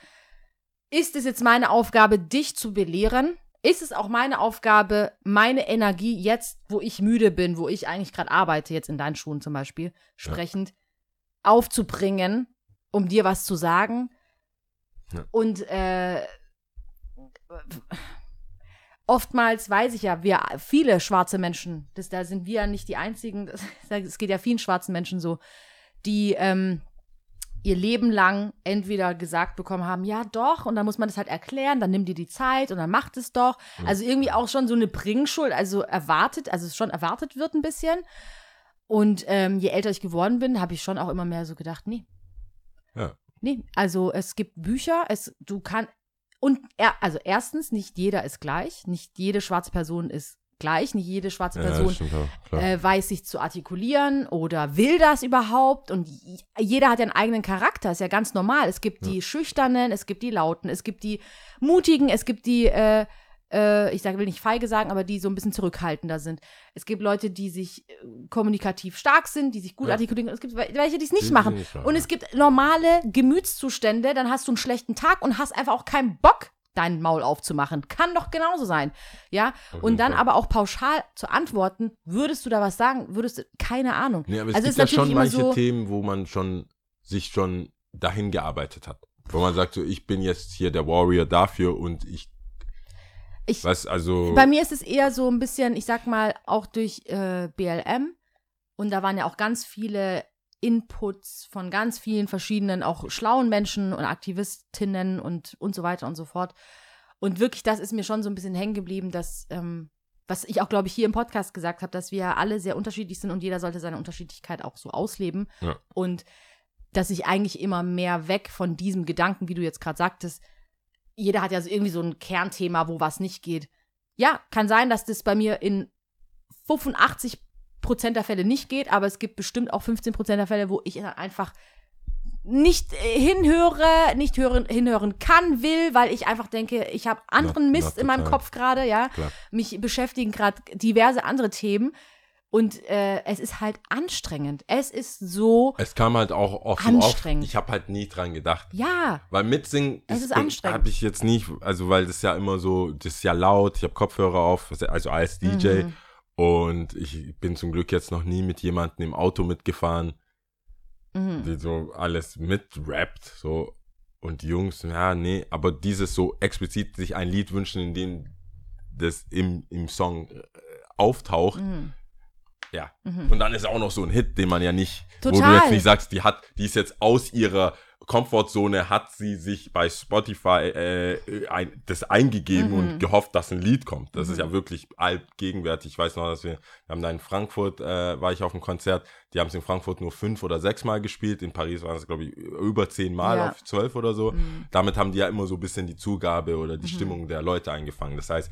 Ist es jetzt meine Aufgabe, dich zu belehren? Ist es auch meine Aufgabe, meine Energie jetzt, wo ich müde bin, wo ich eigentlich gerade arbeite, jetzt in deinen Schuhen zum Beispiel, sprechend, aufzubringen, um dir was zu sagen? Ja. Und äh, oftmals weiß ich ja, wir viele schwarze Menschen, das, da sind wir ja nicht die einzigen, es geht ja vielen schwarzen Menschen so, die ähm, ihr Leben lang entweder gesagt bekommen haben, ja doch, und dann muss man das halt erklären, dann nimm dir die Zeit und dann macht es doch. Also irgendwie auch schon so eine Bringschuld, also erwartet, also es schon erwartet wird ein bisschen. Und ähm, je älter ich geworden bin, habe ich schon auch immer mehr so gedacht, nee. Ja. Nee, also es gibt Bücher, es, du kannst, und er, also erstens, nicht jeder ist gleich, nicht jede schwarze Person ist gleich, nicht jede schwarze Ja, Person klar. äh, weiß sich zu artikulieren oder will das überhaupt. Und jeder hat ja einen eigenen Charakter, ist ja ganz normal. Es gibt die Schüchternen, es gibt die Lauten, es gibt die Mutigen, es gibt die, äh, äh, ich sage, will nicht feige sagen, aber die so ein bisschen zurückhaltender sind. Es gibt Leute, die sich äh, kommunikativ stark sind, die sich gut Ja. artikulieren. Es gibt wel- welche, die es nicht Die- machen. nicht und es gibt normale Gemütszustände, dann hast du einen schlechten Tag und hast einfach auch keinen Bock, deinen Maul aufzumachen. Kann doch genauso sein. Ja, Auf und dann Fall. aber auch pauschal zu antworten, würdest du da was sagen? Würdest du, keine Ahnung. Nee, aber es also gibt ist ja schon manche so, Themen, wo man schon sich schon dahin gearbeitet hat. Wo man sagt, so, ich bin jetzt hier der Warrior dafür und ich, ich, was, also, bei mir ist es eher so ein bisschen, ich sag mal, auch durch äh, BLM. Und da waren ja auch ganz viele Inputs von ganz vielen verschiedenen, auch schlauen Menschen und Aktivistinnen und, und so weiter und so fort. Und wirklich, das ist mir schon so ein bisschen hängen geblieben, dass, ähm, was ich auch, glaube ich, hier im Podcast gesagt habe, dass wir alle sehr unterschiedlich sind und jeder sollte seine Unterschiedlichkeit auch so ausleben. Ja. Und dass ich eigentlich immer mehr weg von diesem Gedanken, wie du jetzt gerade sagtest, jeder hat ja so irgendwie so ein Kernthema, wo was nicht geht. Ja, kann sein, dass das bei mir in 85 Prozent der Fälle nicht geht, aber es gibt bestimmt auch 15 Prozent der Fälle, wo ich dann einfach nicht äh, hinhöre, nicht hören, hinhören kann, will, weil ich einfach denke, ich habe anderen Mist in meinem Kopf gerade, ja. Klar. Mich beschäftigen gerade diverse andere Themen und äh, es ist halt anstrengend. Es ist so, es kam halt auch oft so oft, Anstrengend. ich habe halt nie dran gedacht. ja, Weil mitsingen, Es ist anstrengend. habe ich jetzt nicht, also weil das ja immer so, das ist ja laut, ich habe Kopfhörer auf, also als DJ Mhm. und ich bin zum Glück jetzt noch nie mit jemandem im Auto mitgefahren, mhm. die so alles mitrappt, so und die Jungs, ja, nee, aber dieses so explizit sich ein Lied wünschen, in dem das im, im Song äh, auftaucht, Mhm. Ja. Mhm. Und dann ist auch noch so ein Hit, den man ja nicht, wo du Total. jetzt nicht sagst, die hat, die ist jetzt aus ihrer Komfortzone, hat sie sich bei Spotify äh, ein, das eingegeben Mhm. und gehofft, dass ein Lied kommt. Das ist ja wirklich allgegenwärtig. Ich weiß noch, dass wir, wir haben da in Frankfurt, äh, war ich auf einem Konzert, die haben es in Frankfurt nur fünf oder sechs Mal gespielt. In Paris waren es, glaube ich, über zehn Mal Ja. auf zwölf oder so. Mhm. Damit haben die ja immer so ein bisschen die Zugabe oder die Stimmung der Leute eingefangen. Das heißt,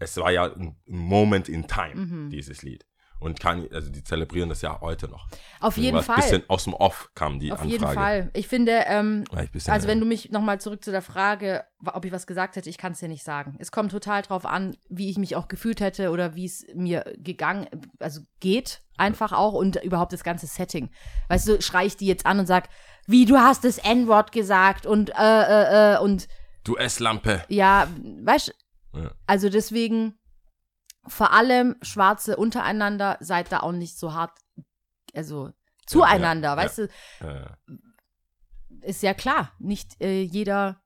es war ja ein Moment in time, Mhm. dieses Lied. Und kann, also die zelebrieren das ja heute noch. Auf jeden Fall. bisschen aus dem Off kam die Auf Anfrage. jeden Fall. Ich finde, ähm, ich also wenn äh, du mich nochmal zurück zu der Frage, ob ich was gesagt hätte, ich kann es dir nicht sagen. Es kommt total drauf an, wie ich mich auch gefühlt hätte oder wie es mir gegangen, also geht einfach auch und überhaupt das ganze Setting. Weißt du, schrei ich die jetzt an und sag, wie du hast das N-Wort gesagt und äh, äh, äh, und Du Esslampe. ja, weißt Ja. also deswegen vor allem Schwarze untereinander seid da auch nicht so hart, also zueinander, ja, weißt du, Äh, ist ja klar, nicht äh, jeder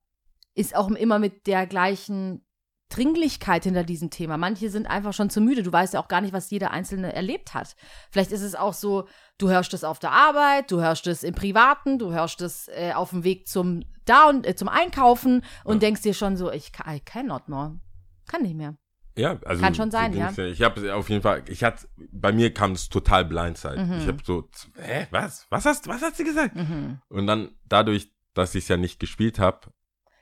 ist auch immer mit der gleichen Dringlichkeit hinter diesem Thema. Manche sind einfach schon zu müde. Du weißt ja auch gar nicht, was jeder Einzelne erlebt hat. Vielleicht ist es auch so, du hörst es auf der Arbeit, du hörst es im Privaten, du hörst es äh, auf dem Weg zum Down, äh, zum Einkaufen und Ja. denkst dir schon so, ich kann, I cannot more. Kann nicht mehr. Ja, also Kann schon sein, ja. Ich habe auf jeden Fall, ich hatte, bei mir kam es total blindside. Mhm. Ich habe so, hä, was? Was hast, was hast du gesagt? Mhm. Und dann dadurch, dass ich es ja nicht gespielt habe,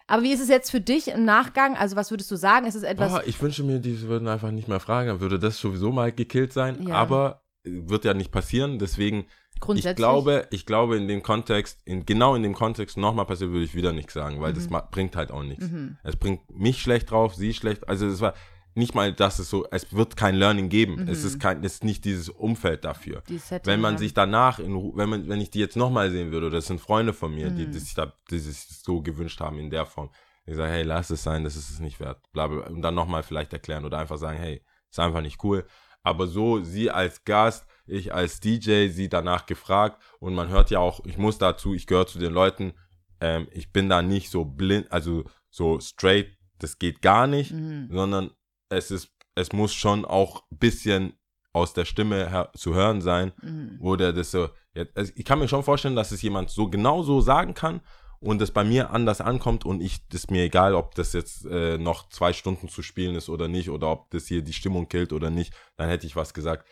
Aber wie ist es jetzt für dich im Nachgang? Also was würdest du sagen? Ist es etwas, boah, ich wünsche mir, die würden einfach nicht mehr fragen, dann würde das sowieso mal gekillt sein. Ja. Aber äh, wird ja nicht passieren, deswegen grundsätzlich? Ich glaube, ich glaube, in dem Kontext, in, genau in dem Kontext nochmal passiert, würde ich wieder nichts sagen, weil das ma- bringt halt auch nichts. Mhm. Es bringt mich schlecht drauf, sie schlecht. Also es war nicht mal, dass es so, es wird kein Learning geben. Mhm. Es ist kein, es ist nicht dieses Umfeld dafür. Die Wenn man sich danach, in, wenn man, wenn ich die jetzt nochmal sehen würde, das sind Freunde von mir, die, Mhm. die sich da, die sich so gewünscht haben in der Form. Ich sage, hey, lass es sein, das ist es nicht wert. Bla. Und dann nochmal vielleicht erklären oder einfach sagen, hey, ist einfach nicht cool. Aber so, sie als Gast, ich als DJ, sie danach gefragt und man hört ja auch, ich muss dazu, ich gehöre zu den Leuten, ähm, ich bin da nicht so blind, also so straight, das geht gar nicht, Mhm. sondern es ist, es muss schon auch ein bisschen aus der Stimme her zu hören sein, Mhm. wo der das so, Jetzt, also ich kann mir schon vorstellen, dass es jemand so genau so sagen kann und es bei mir anders ankommt und ich, das ist mir egal, ob das jetzt äh, noch zwei Stunden zu spielen ist oder nicht oder ob das hier die Stimmung killt oder nicht, dann hätte ich was gesagt.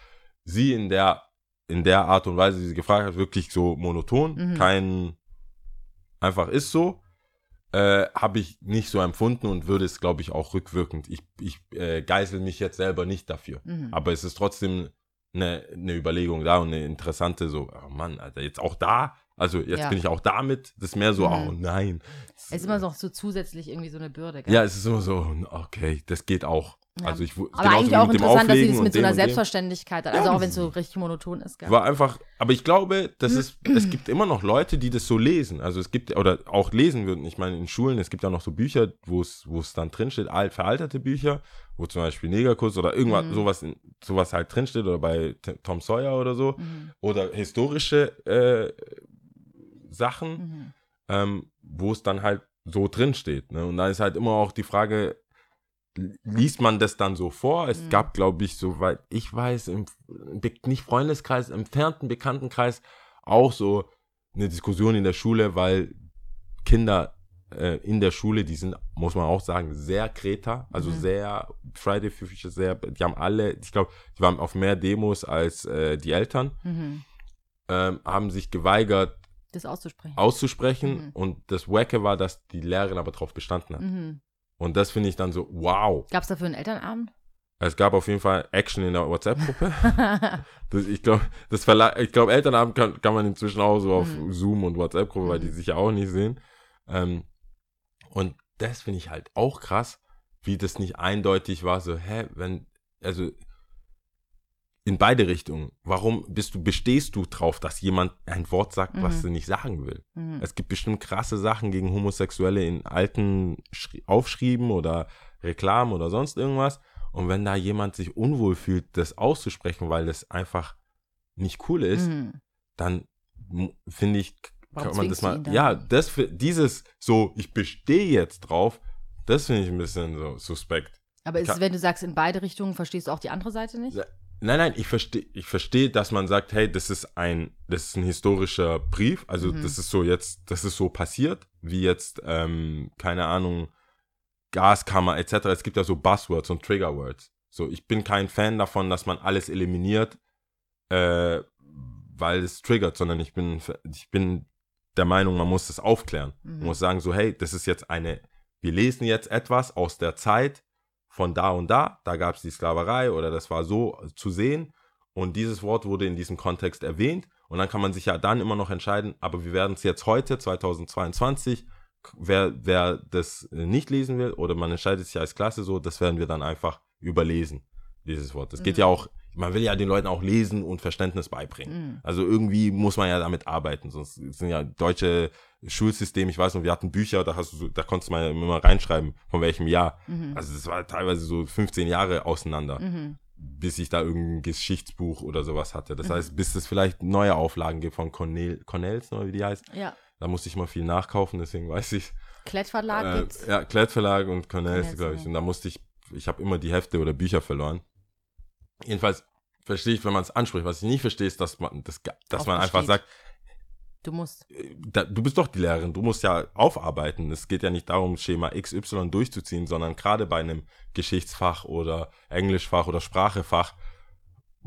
Sie in der, in der Art und Weise, wie sie gefragt hat, wirklich so monoton, Mhm. kein, einfach ist so, äh, habe ich nicht so empfunden und würde es, glaube ich, auch rückwirkend. Ich, ich äh, geißel mich jetzt selber nicht dafür. Mhm. Aber es ist trotzdem eine, eine Überlegung da und eine interessante, so, oh Mann, Alter, jetzt auch da. Also jetzt Ja. bin ich auch damit. Das ist mehr so, Mhm. oh nein. Es ist immer noch so zusätzlich irgendwie so eine Bürde. Gell? Ja, es ist immer so, okay, das geht auch. Ja. Also ich Aber eigentlich auch interessant, dass sie das mit so einer. Selbstverständlichkeit hat. Ja, Also auch das wenn es so richtig monoton ist. Gell? War einfach, aber ich glaube, das ist, es gibt immer noch Leute, die das so lesen. Also es gibt, oder auch lesen würden. Ich meine, in Schulen, es gibt ja noch so Bücher, wo es, wo es dann drinsteht, alt, veralterte Bücher, wo zum Beispiel Negerkuss oder irgendwas, Mhm. sowas, in- sowas halt drinsteht, oder bei Tom Sawyer oder so. Mhm. Oder historische äh, Sachen, Mhm. ähm, wo es dann halt so drin steht. Ne? Und da ist halt immer auch die Frage, liest man das dann so vor? Es Mhm. gab, glaube ich, soweit ich weiß, im nicht Freundeskreis, im entfernten Bekanntenkreis auch so eine Diskussion in der Schule, weil Kinder äh, in der Schule, die sind, muss man auch sagen, sehr Kreta, also Mhm. sehr Friday for Future, sehr, die haben alle, ich glaube, die waren auf mehr Demos als äh, die Eltern, Mhm. ähm, haben sich geweigert, Das auszusprechen. auszusprechen. Mhm. Und das Wacke war, dass die Lehrerin aber drauf bestanden hat. Und das finde ich dann so, wow. Gab es dafür einen Elternabend? Es gab auf jeden Fall Action in der WhatsApp-Gruppe. Ich glaube, glaube, Elternabend kann, kann man inzwischen auch so auf Mhm. Zoom und WhatsApp-Gruppe, weil die Mhm. sich ja auch nicht sehen. Ähm, und das finde ich halt auch krass, wie das nicht eindeutig war, so, hä, wenn, also in beide Richtungen. Warum bist du, bestehst du drauf, dass jemand ein Wort sagt, was Mhm. sie nicht sagen will? Mhm. Es gibt bestimmt krasse Sachen gegen Homosexuelle in alten Schri Aufschrieben oder Reklamen oder sonst irgendwas. Und wenn da jemand sich unwohl fühlt, das auszusprechen, weil das einfach nicht cool ist, Mhm. dann finde ich, Warum kann man das mal, ja, das für dieses so, ich bestehe jetzt drauf, das finde ich ein bisschen so suspekt. Aber ist, Ka- es, wenn du sagst, in beide Richtungen, verstehst du auch die andere Seite nicht? Nein, nein, ich verstehe, ich verstehe, dass man sagt, hey, das ist ein, das ist ein historischer Brief, also Mhm. das ist so jetzt, das ist so passiert, wie jetzt, ähm, keine Ahnung, Gaskammer etc. Es gibt ja so Buzzwords und Triggerwords. So, ich bin kein Fan davon, dass man alles eliminiert, äh, weil es triggert, sondern ich bin, ich bin der Meinung, man muss das aufklären. Mhm. Man muss sagen, so, hey, das ist jetzt eine, wir lesen jetzt etwas aus der Zeit von da und da, da gab es die Sklaverei oder das war so zu sehen. Und dieses Wort wurde in diesem Kontext erwähnt. Und dann kann man sich ja dann immer noch entscheiden, aber wir werden es jetzt heute, 2022, wer, wer das äh, nicht lesen will oder man entscheidet sich als Klasse so, das werden wir dann einfach überlesen, dieses Wort. Es geht Mhm. ja auch, man will ja den Leuten auch lesen und Verständnis beibringen. Mhm. Also irgendwie muss man ja damit arbeiten. Sonst sind ja deutsche Schulsystem, ich weiß noch, wir hatten Bücher, da hast du da konntest du mal immer reinschreiben, von welchem Jahr. Mhm. Also das war teilweise so 15 Jahre auseinander, Mhm. bis ich da irgendein Geschichtsbuch oder sowas hatte. Das Mhm. heißt, bis es vielleicht neue Auflagen gibt von Cornel, Cornels, oder wie die heißt. Ja. Da musste ich mal viel nachkaufen, deswegen weiß ich. Klettverlag Äh, gibt's. ja, Klettverlag und Cornels, Cornels, glaube ich. Und da musste ich, ich habe immer die Hefte oder Bücher verloren. Jedenfalls verstehe ich, wenn man es anspricht. Was ich nicht verstehe, ist, dass man, das, dass man einfach sagt, Du musst. äh, da, du bist doch die Lehrerin, du musst ja aufarbeiten. Es geht ja nicht darum, Schema XY durchzuziehen, sondern gerade bei einem Geschichtsfach oder Englischfach oder Sprachefach,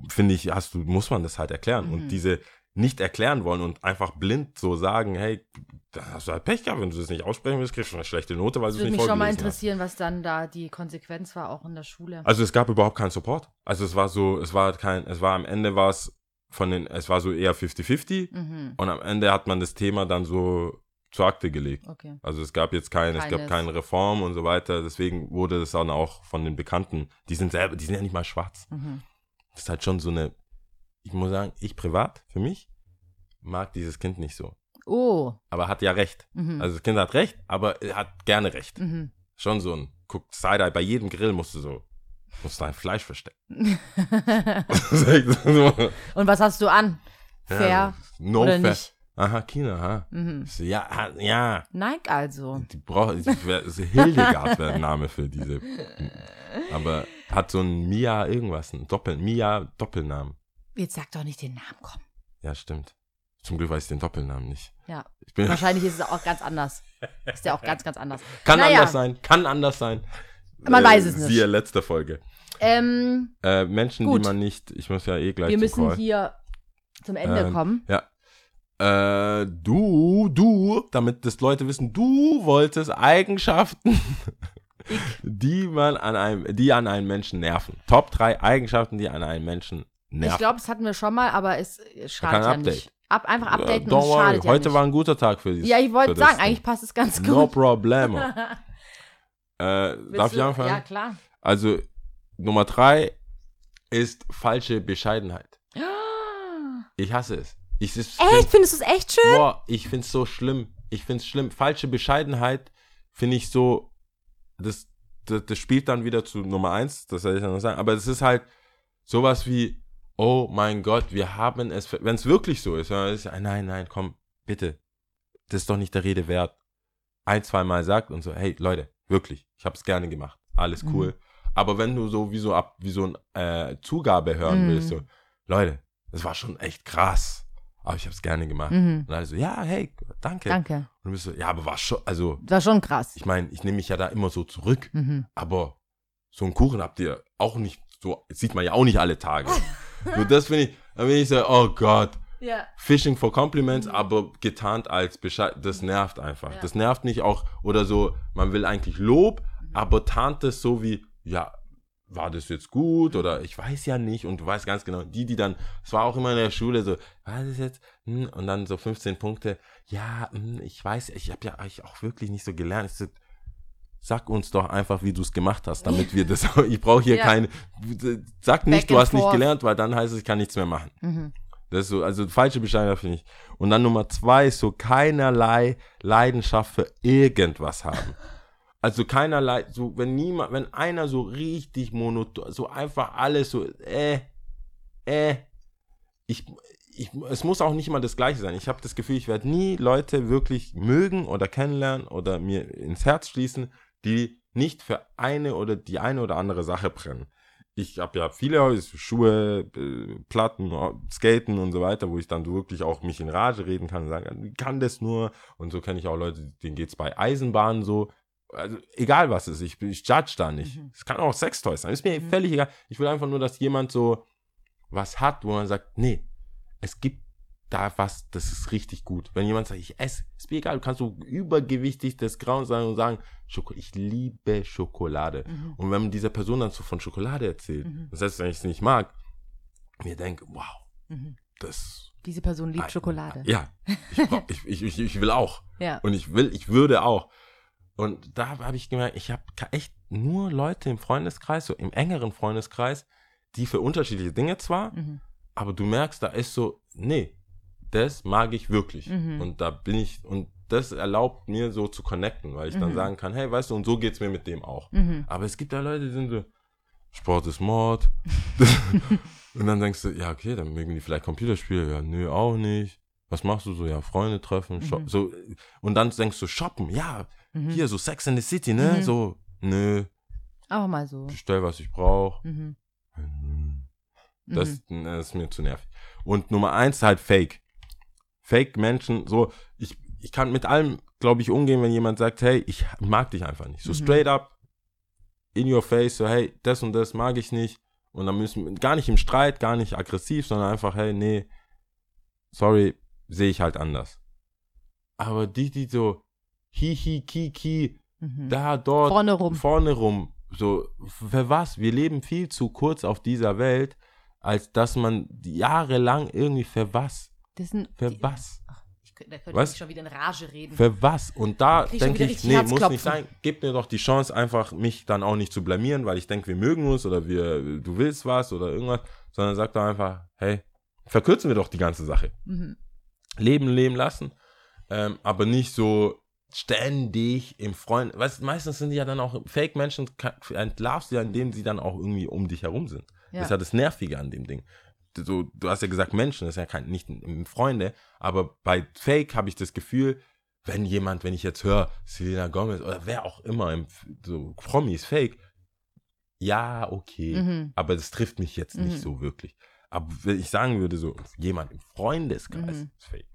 finde ich, hast du, muss man das halt erklären. Mhm. Und diese nicht erklären wollen und einfach blind so sagen, hey, da hast du halt Pech gehabt, wenn du das nicht aussprechen willst, kriegst du eine schlechte Note, weil Es du es würde nicht mich schon mal vorgelesen hast. interessieren, was dann da die Konsequenz war, auch in der Schule. Also es gab überhaupt keinen Support. Also es war so, es war kein, es war am Ende war es von den, es war so eher 50-50 Mhm. und am Ende hat man das Thema dann so zur Akte gelegt. Okay. Also es gab jetzt keine, es gab keine Reform und so weiter. Deswegen wurde das dann auch von den Bekannten, die sind selber, die sind ja nicht mal schwarz. Mhm. Das ist halt schon so eine, ich muss sagen, ich privat, für mich, mag dieses Kind nicht so. Oh. Aber hat ja recht. Mhm. Also das Kind hat recht, aber er hat gerne recht. mhm. Schon so ein, guck, Side-Eye, bei jedem Grill musst du so, musst du ein Fleisch verstecken. Und was hast du an? Ja, Fair no oder fair. nicht? Aha, China, ha. Mhm. Ja, ja. Nike also. Die braucht, Hildegard wäre ein Name für diese. Aber hat so ein Mia irgendwas, ein Doppel, Mia Doppelnamen. Jetzt sag doch nicht den Namen, komm. Ja, stimmt. Zum Glück weiß ich den Doppelnamen nicht. Ja. Wahrscheinlich ist es auch ganz anders. Ist ja auch ganz, ganz anders. kann Naja. anders sein, kann anders sein. Man weiß es nicht. Siehe letzte Folge. Ähm, Äh, Menschen, Gut. die man nicht, ich muss ja eh gleich wir müssen Call. hier zum Ende Ähm, kommen. Ja. Äh, du, du, damit das Leute wissen, du wolltest Eigenschaften, die man an einem, die an einem Menschen nerven. Top 3 Eigenschaften, die an einem Menschen nerven. Ich glaube, das hatten wir schon mal, aber es äh, schadet ja Update. nicht. Ab, einfach updaten don't und es worry. schadet ja Heute nicht. war ein guter Tag für dieses. ja, ich wollte sagen, eigentlich passt es ganz gut. No problemo. äh, darf ich anfangen? Ja, klar. Also, Nummer 3 ist falsche Bescheidenheit. Ich hasse es. Ich, es Echt? Findest du es echt schön? Boah, ich find's so schlimm. Ich find's schlimm. Falsche Bescheidenheit finde ich so, das, das, das spielt dann wieder zu Nummer eins, das soll ich dann noch sagen. Aber es ist halt sowas wie, oh mein Gott, wir haben es, wenn es wirklich so ist, ist es, nein, nein, komm, bitte, das ist doch nicht der Rede wert. Ein, zwei Mal sagt und so, hey Leute, wirklich, ich hab's gerne gemacht, alles Mhm. cool. Aber wenn du so wie so ab, wie so ein äh, Zugabe hören Mhm. willst, so, Leute, das war schon echt krass, aber ich hab's gerne gemacht. Mhm. Und alle so, ja, hey, danke. Danke. Und du bist so, ja, aber war schon, also, war schon krass. ich meine, ich nehme mich ja da immer so zurück, Mhm. aber so einen Kuchen habt ihr auch nicht so, sieht man ja auch nicht alle Tage. so, das finde ich, da bin ich so, oh Gott, Ja. Fishing for Compliments, aber getarnt als Bescheid, das nervt einfach. Mhm. Ja. Das nervt nicht auch, oder so, man will eigentlich Lob, Mhm. aber tarnt es so wie, ja, war das jetzt gut oder ich weiß ja nicht und du weißt ganz genau, die, die dann, es war auch immer in der Schule so, war das jetzt, hm, und dann so 15 Punkte, ja, hm, ich weiß, ich habe ja eigentlich auch wirklich nicht so gelernt. Ich so, sag uns doch einfach, wie du es gemacht hast, damit wir das, ich brauche hier Ja. keine, sag nicht, Back du hast nicht forth. gelernt, weil dann heißt es, ich kann nichts mehr machen. Mhm. Das ist so, also falsche Bescheidenheit finde ich. Und dann Nummer zwei ist so keinerlei Leidenschaft für irgendwas haben. Also keinerlei, so wenn niemand, wenn einer so richtig monoton, so einfach alles so, äh, äh, ich, ich, es muss auch nicht immer das Gleiche sein. Ich habe das Gefühl, ich werde nie Leute wirklich mögen oder kennenlernen oder mir ins Herz schließen, die nicht für eine oder die eine oder andere Sache brennen. Ich habe ja viele Schuhe, äh, Platten, Skaten und so weiter, wo ich dann wirklich auch mich in Rage reden kann und sagen, ich kann das nur. Und so kenne ich auch Leute, denen geht's bei Eisenbahnen so. Also egal was es ist, ich, ich judge da nicht. Mhm. Es kann auch Sextoys sein, ist mir Mhm. völlig egal. Ich will einfach nur, dass jemand so was hat, wo man sagt, nee, es gibt da was, das ist richtig gut. Wenn jemand sagt, ich esse, ist mir egal, du kannst so übergewichtig des Grauens sein und sagen, Schoko ich liebe Schokolade. Mhm. Und wenn diese Person dann so von Schokolade erzählt, Mhm. das heißt, wenn ich es nicht mag, mir denke, wow, Mhm. das, Diese Person liebt Ah, Schokolade. ja, ich, brauch, ich, ich, ich, ich will auch. Ja. Und ich will, ich würde auch. Und da habe ich gemerkt, ich habe echt nur Leute im Freundeskreis, so im engeren Freundeskreis, die für unterschiedliche Dinge zwar, Mhm. aber du merkst, da ist so, nee, das mag ich wirklich. Mhm. Und da bin ich, und das erlaubt mir so zu connecten, weil ich dann Mhm. sagen kann, hey, weißt du, und so geht's mir mit dem auch. Mhm. Aber es gibt ja Leute, die sind so, Sport ist Mord. und dann denkst du, ja, okay, dann mögen die vielleicht Computerspiele. Ja, nö, auch nicht. Was machst du so? Ja, Freunde treffen, Mhm. so. Und dann denkst du, shoppen, ja, Mhm. hier, so Sex in the City, ne? Mhm. So, nö, Auch mal so. bestell, was ich brauche. Mhm. Das, das ist mir zu nervig. Und Nummer eins halt Fake. Fake-Menschen, so, ich, ich kann mit allem, glaube ich, umgehen, wenn jemand sagt, hey, ich mag dich einfach nicht. So Mhm. straight up, in your face, so, hey, das und das mag ich nicht. Und dann müssen wir, gar nicht im Streit, gar nicht aggressiv, sondern einfach, hey, nee, sorry, sehe ich halt anders. Aber die, die so, hi, hi, ki, ki, Mhm. da, dort, Vorne rum. vorne rum. So, für was? Wir leben viel zu kurz auf dieser Welt, als dass man jahrelang irgendwie für was? Sind Für die, was? Ich, da könnte Was? ich schon wieder in Rage reden. Für was? Und da denke ich, nee, muss nicht sein. Gib mir doch die Chance, einfach mich dann auch nicht zu blamieren, weil ich denke, wir mögen uns oder wir, du willst was oder irgendwas, sondern sag doch einfach, hey, verkürzen wir doch die ganze Sache. Mhm. Leben, leben lassen, ähm, aber nicht so ständig im Freund, weißt, meistens sind die ja dann auch Fake-Menschen, entlarvst du ja, indem sie dann auch irgendwie um dich herum sind. Ja. Das ist ja das Nervige an dem Ding. So, du hast ja gesagt, Menschen, das ist ja kein, nicht Freunde, aber bei Fake habe ich das Gefühl, wenn jemand, wenn ich jetzt höre, Selena Gomez oder wer auch immer, so Promis, Fake, ja, okay, Mhm. aber das trifft mich jetzt nicht Mhm. so wirklich. Aber wenn ich sagen würde, so jemand im Freundeskreis Mhm. ist fake.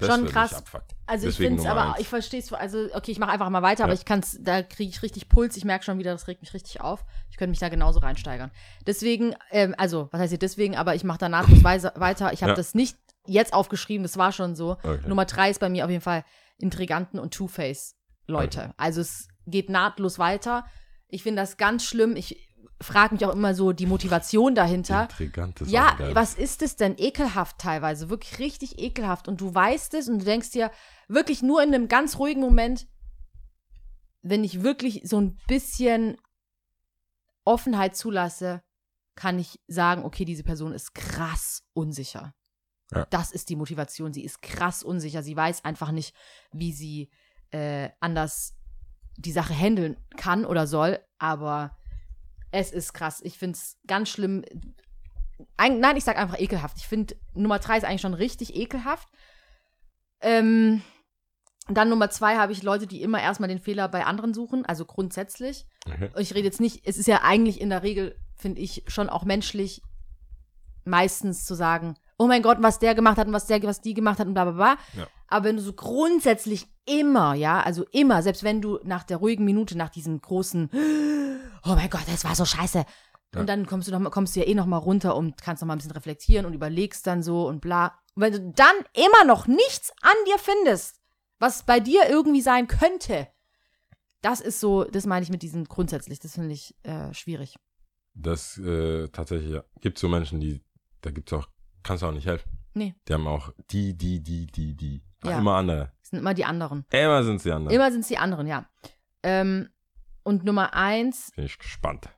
Schon würde mich krass. Also ich Deswegen finde es aber, eins. ich verstehe es, also okay, ich mache einfach mal weiter, aber Ja. ich kann es, da kriege ich richtig Puls, ich merke schon wieder, das regt mich richtig auf. Ich könnte mich da genauso reinsteigern. Deswegen, ähm, also, was heißt hier deswegen, aber ich mache da nahtlos weiter. Ich habe Ja. das nicht jetzt aufgeschrieben, das war schon so. Okay. Nummer drei ist bei mir auf jeden Fall Intriganten und Two-Face-Leute. Okay. Also es geht nahtlos weiter. Ich finde das ganz schlimm. Ich frage mich auch immer so die Motivation dahinter. Intrigant ist Ja, geil. was ist es denn? Ekelhaft teilweise, wirklich richtig ekelhaft. Und du weißt es und du denkst dir wirklich nur in einem ganz ruhigen Moment, wenn ich wirklich so ein bisschen Offenheit zulasse, kann ich sagen, okay, diese Person ist krass unsicher. Ja. Das ist die Motivation. Sie ist krass unsicher. Sie weiß einfach nicht, wie sie äh, anders die Sache handeln kann oder soll. Aber es ist krass. Ich finde es ganz schlimm. Ein, nein, ich sag einfach ekelhaft. Ich finde, Nummer drei ist eigentlich schon richtig ekelhaft. Ähm, dann Nummer zwei habe ich Leute, die immer erstmal den Fehler bei anderen suchen, also grundsätzlich. Und Ich rede jetzt nicht, es ist ja eigentlich in der Regel, finde ich, schon auch menschlich, meistens zu sagen, oh mein Gott, was der gemacht hat und was der, was die gemacht hat und bla bla bla. Ja. Aber wenn du so grundsätzlich immer, ja, also immer, selbst wenn du nach der ruhigen Minute, nach diesem großen, oh mein Gott, das war so scheiße. Ja. Und dann kommst du, noch, kommst du ja eh noch mal runter und kannst noch mal ein bisschen reflektieren und überlegst dann so und bla. Und wenn du dann immer noch nichts an dir findest, was bei dir irgendwie sein könnte, das ist so, das meine ich mit diesem grundsätzlich, das finde ich äh, schwierig. Das äh, tatsächlich, ja. Gibt so Menschen, die, da gibt's auch, kannst du auch nicht helfen. Nee. Die haben auch die, die, die, die, die. Ja. Immer andere. Das sind immer die anderen. Immer sind sie andere. Immer sind es die anderen, ja. Ähm, und Nummer eins Bin ich gespannt.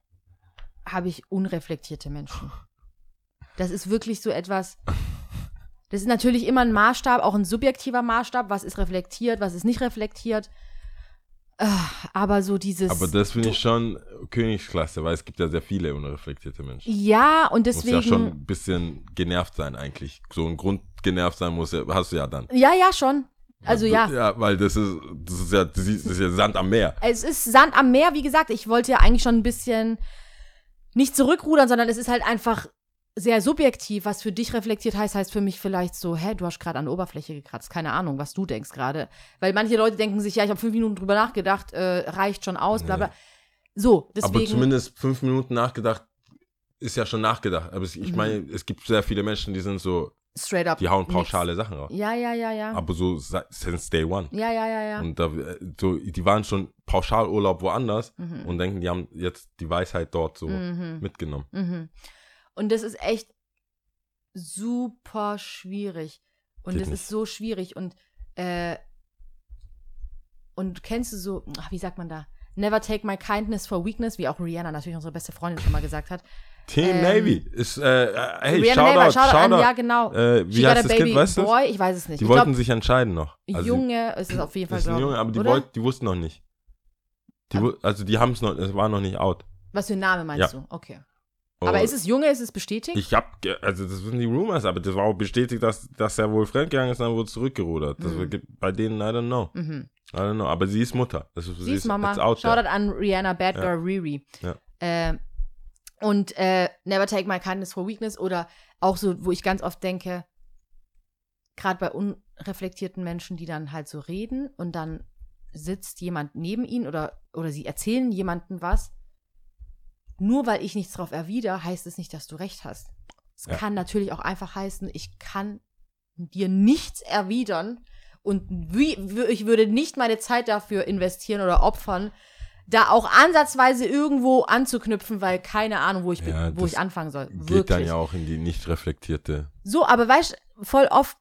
habe ich unreflektierte Menschen. Das ist wirklich so etwas. Das ist natürlich immer ein Maßstab, auch ein subjektiver Maßstab. Was ist reflektiert, was ist nicht reflektiert. Äh, Aber so dieses. Aber das finde ich schon Königsklasse, weil es gibt ja sehr viele unreflektierte Menschen. ja, und Muss deswegen. ja schon ein bisschen genervt sein eigentlich. So ein Grund genervt sein muss, hast du ja dann. ja, ja, schon. Also ja. Ja, weil das ist, das ist ja, das ist ja Sand am Meer. Es ist Sand am Meer, wie gesagt. Ich wollte ja eigentlich schon ein bisschen nicht zurückrudern, sondern es ist halt einfach sehr subjektiv. Was für dich reflektiert heißt, heißt für mich vielleicht so, hä, du hast gerade an der Oberfläche gekratzt. Keine Ahnung, was du denkst gerade. Weil manche Leute denken sich, ja, ich habe fünf Minuten drüber nachgedacht, äh, reicht schon aus, bla bla. So, deswegen. Aber zumindest fünf Minuten nachgedacht ist ja schon nachgedacht. Aber ich Mhm. meine, es gibt sehr viele Menschen, die sind so, straight up. die hauen nix. pauschale Sachen raus. Ja, ja, ja, ja. Aber so since day one. Ja, ja, ja, ja. Und da, äh, so, die waren schon Pauschalurlaub woanders Mhm. und denken, die haben jetzt die Weisheit dort so Mhm. mitgenommen. Mhm. Und das ist echt super schwierig. Und Geht das nicht. ist so schwierig. Und, äh, und kennst du so, ach, wie sagt man da? Never take my kindness for weakness, wie auch Rihanna, natürlich unsere beste Freundin schon mal gesagt hat. Team Ähm, Navy ist, äh, äh, hey, Rihanna Shoutout, Neighbor, Shoutout, an, Shoutout. ja, genau. Äh, She wie got heißt das baby Kind, weißt du? boy, ich weiß es nicht. Die ich wollten glaub, sich entscheiden noch. Also, Junge ist es auf jeden Fall, Das ist ein glaub, Junge, aber die, wollt, die wussten noch nicht. Die, also die haben es noch, es war noch nicht out. Was für ein Name meinst Ja. du? Okay. Aber Und ist es Junge, ist es bestätigt? Ich hab, also das sind die Rumors, aber das war auch bestätigt, dass, dass er wohl fremdgegangen ist, dann wurde zurückgerudert. Das Mhm. bei denen, I don't know. mhm. I don't know. Aber sie ist Mutter. Das ist, Sie ist Mama. Shoutout an Rihanna, Bad Ja. Girl Riri. Ja. Äh, und äh, Never Take My Kindness for Weakness oder auch so, wo ich ganz oft denke, gerade bei unreflektierten Menschen, die dann halt so reden und dann sitzt jemand neben ihnen oder, oder sie erzählen jemandem was. Nur weil ich nichts drauf erwidere, heißt es nicht, dass du recht hast. Es Ja. kann natürlich auch einfach heißen, ich kann dir nichts erwidern und wie, ich würde nicht meine Zeit dafür investieren oder opfern, da auch ansatzweise irgendwo anzuknüpfen, weil keine Ahnung, wo ich, bin- Ja, wo ich anfangen soll. Geht Wirklich. dann ja auch in die nicht reflektierte. So, aber weißt du, voll oft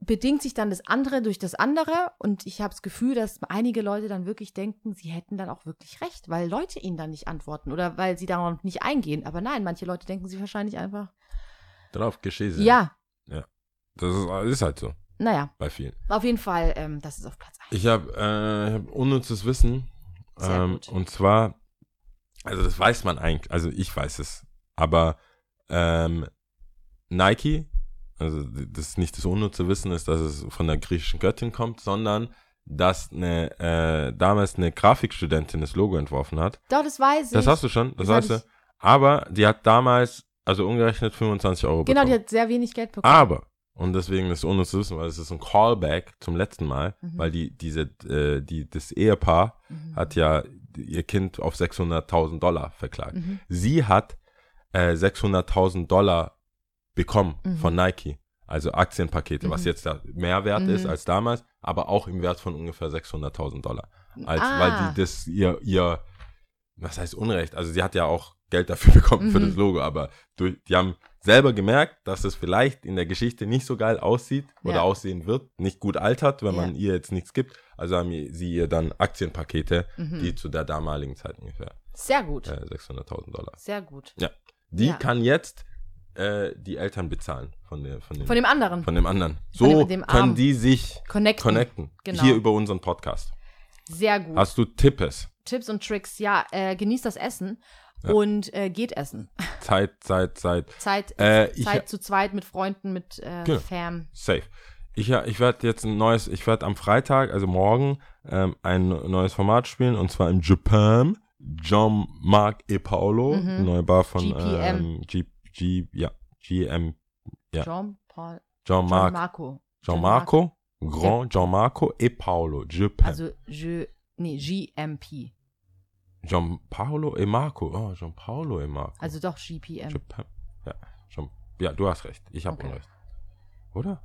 bedingt sich dann das andere durch das andere und ich habe das Gefühl, dass einige Leute dann wirklich denken, sie hätten dann auch wirklich recht, weil Leute ihnen dann nicht antworten oder weil sie darauf nicht eingehen. Aber nein, manche Leute denken sie wahrscheinlich einfach, Drauf geschehen. ja, Das ist, ist halt so naja, bei vielen. auf jeden Fall, ähm, das ist auf Platz 1. Ich habe äh, hab unnützes Wissen. Ähm, und zwar, also das weiß man eigentlich, also ich weiß es, aber ähm, Nike, also das ist nicht das unnütze Wissen ist, dass es von der griechischen Göttin kommt, sondern dass eine äh, damals eine Grafikstudentin das Logo entworfen hat. Doch, das weiß ich. Das hast du schon, das Das weißt du. Aber die hat damals also umgerechnet 25 Euro Genau, die bekommen. hat sehr wenig Geld bekommen. Aber, und deswegen ist es ohne zu wissen, weil es ist ein Callback zum letzten Mal, Mhm. weil die, diese, äh, die, das Ehepaar Mhm. hat ja ihr Kind auf 600.000 Dollar verklagt. Mhm. Sie hat äh, 600.000 Dollar bekommen Mhm. von Nike. Also Aktienpakete, was Mhm. jetzt da mehr wert Mhm. ist als damals, aber auch im Wert von ungefähr 600.000 Dollar. Als, Ah. Weil die das ihr, ihr, was heißt Unrecht? Also sie hat ja auch Geld dafür bekommen für Mhm. das Logo, aber durch, die haben selber gemerkt, dass es vielleicht in der Geschichte nicht so geil aussieht oder Ja. aussehen wird, nicht gut altert, wenn Ja. man ihr jetzt nichts gibt. Also haben sie ihr dann Aktienpakete, Mhm. die zu der damaligen Zeit ungefähr Sehr gut. äh, 600.000 Dollar. Sehr gut. Die Ja. kann jetzt äh, die Eltern bezahlen von, der, von, dem, Von dem anderen. von dem anderen. So dem- dem können die sich Connecten. connecten. Genau. Hier über unseren Podcast. Sehr gut. Hast du Tippes? Tipps und Tricks. Ja, äh, genießt das Essen Ja. und äh, geht essen. Zeit, Zeit, Zeit. Zeit, Äh, ich- Zeit zu zweit mit Freunden, mit äh, Genau. Fam. Safe. Ich, ich werde jetzt ein neues, ich werde am Freitag, also morgen, ähm, ein neues Format spielen und zwar im Japan. Jean-Marc E. Paolo, Mhm. neue Bar von GPM. Ähm, G, G, ja, GM, Ja. Jean-Paul. Jean-Marc, Marco. Jean-Marco, Grand Jean-Marco E. Paolo, Japan. Also, je, nee, GMP. Gianpaolo E. Marco, oh, Gianpaolo E. Marco. Also doch GPM. Ja, Jean, ja, du hast recht, ich habe Okay. Unrecht. Oder?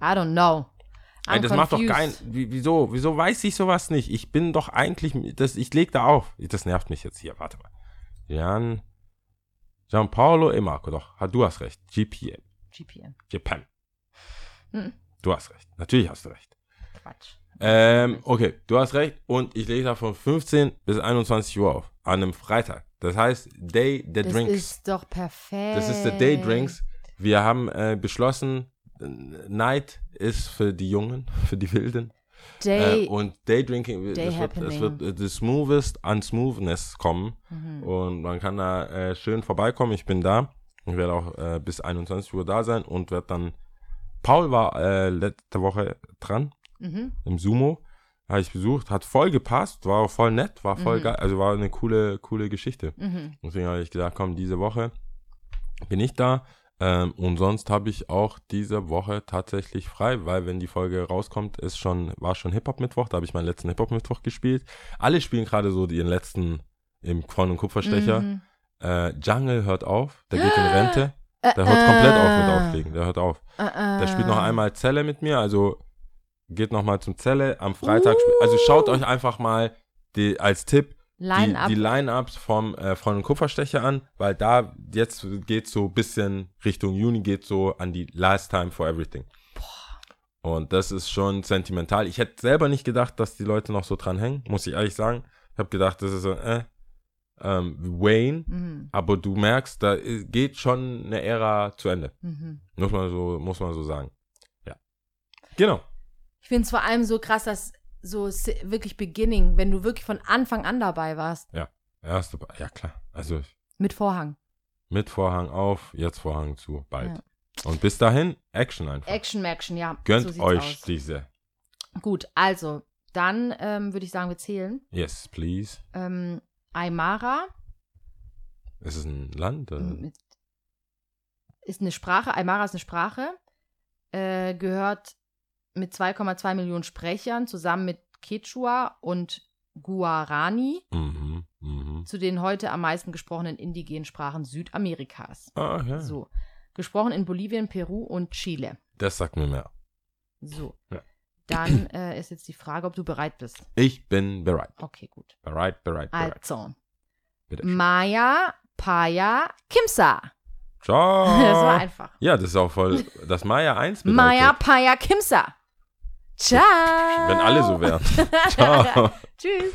I don't know. I'm Ey, das macht doch kein. Wie, wieso? Wieso weiß ich sowas nicht? Ich bin doch eigentlich. Das, ich leg da auf. Das nervt mich jetzt hier. Warte mal. Jan. Gianpaolo E. Marco, doch. Du hast recht. GPM. GPM. Japan. Hm, Du hast recht. Natürlich hast du recht. Quatsch. Ähm, okay, du hast recht. Und ich lege da von 15 bis 21 Uhr auf. An einem Freitag. Das heißt, Day the Das Drinks. ist doch perfekt. Das ist der Day Drinks. Wir haben äh, beschlossen, äh, Night ist für die Jungen, für die Wilden. Day. Äh, und Daydrinking, Day es, wird, es happening. wird äh, the smoothest an Smoothness kommen. mhm. Und man kann da äh, schön vorbeikommen. Ich bin da. Ich werde auch äh, bis 21 Uhr da sein und werde dann. Paul war äh, letzte Woche dran Mhm. im Sumo. Habe ich besucht, hat voll gepasst, war auch voll nett, war voll Mhm. geil, also war eine coole, coole Geschichte. Mhm. Deswegen habe ich gesagt, komm, diese Woche bin ich da. Ähm, und sonst habe ich auch diese Woche tatsächlich frei, weil wenn die Folge rauskommt, ist schon, war schon Hip-Hop-Mittwoch, da habe ich meinen letzten Hip-Hop-Mittwoch gespielt. Alle spielen gerade so ihren letzten im Korn- und Kupferstecher. Mhm. Äh, Jungle hört auf, der geht in Rente. Äh, Der hört komplett auf mit äh, Auflegen, der hört auf. Äh. Der spielt noch einmal Zelle mit mir, also geht noch mal zum Zelle am Freitag. spiel- Also schaut euch einfach mal die, als Tipp die, Line-Up. die Line-Ups vom äh, von den Kupferstecher an, weil da jetzt geht so ein bisschen Richtung Juni geht so an die Last Time for Everything. Und das ist schon sentimental. Ich hätte selber nicht gedacht, dass die Leute noch so dran hängen, muss ich ehrlich sagen. Ich habe gedacht, das ist so, äh, ähm, Wayne, Mhm. aber du merkst, da geht schon eine Ära zu Ende. Mhm. Muss man so, muss man so sagen. Ja. Genau. Ich finde es vor allem so krass, dass so wirklich Beginning, wenn du wirklich von Anfang an dabei warst, Erste, ja klar. Also mit Vorhang. mit Vorhang auf, jetzt Vorhang zu, bald. Und bis dahin, Action einfach. Action, Action, ja. Gönnt so euch aus. diese. Gut, also, dann ähm, würde ich sagen, wir zählen. Yes, please. Ähm, Aymara Ist es ein Land? Oder? mit, ist eine Sprache, Aymara ist eine Sprache, äh, gehört mit 2,2 Millionen Sprechern zusammen mit Quechua und Guarani Mhm, mhm. zu den heute am meisten gesprochenen indigenen Sprachen Südamerikas. Ah, ja. So. Gesprochen in Bolivien, Peru und Chile. Das sagt mir mehr. So. Ja. Dann äh, ist jetzt die Frage, ob du bereit bist. Ich bin bereit. Okay, gut. Bereit, bereit, bereit. Also, Bitte. Maya, Paya, Kimsa. Ciao. Das war einfach. Ja, das ist auch voll. Das Maya 1 bedeutet. Maya, Paya, Kimsa. Ciao. Wenn alle so wären. Ciao. Tschüss.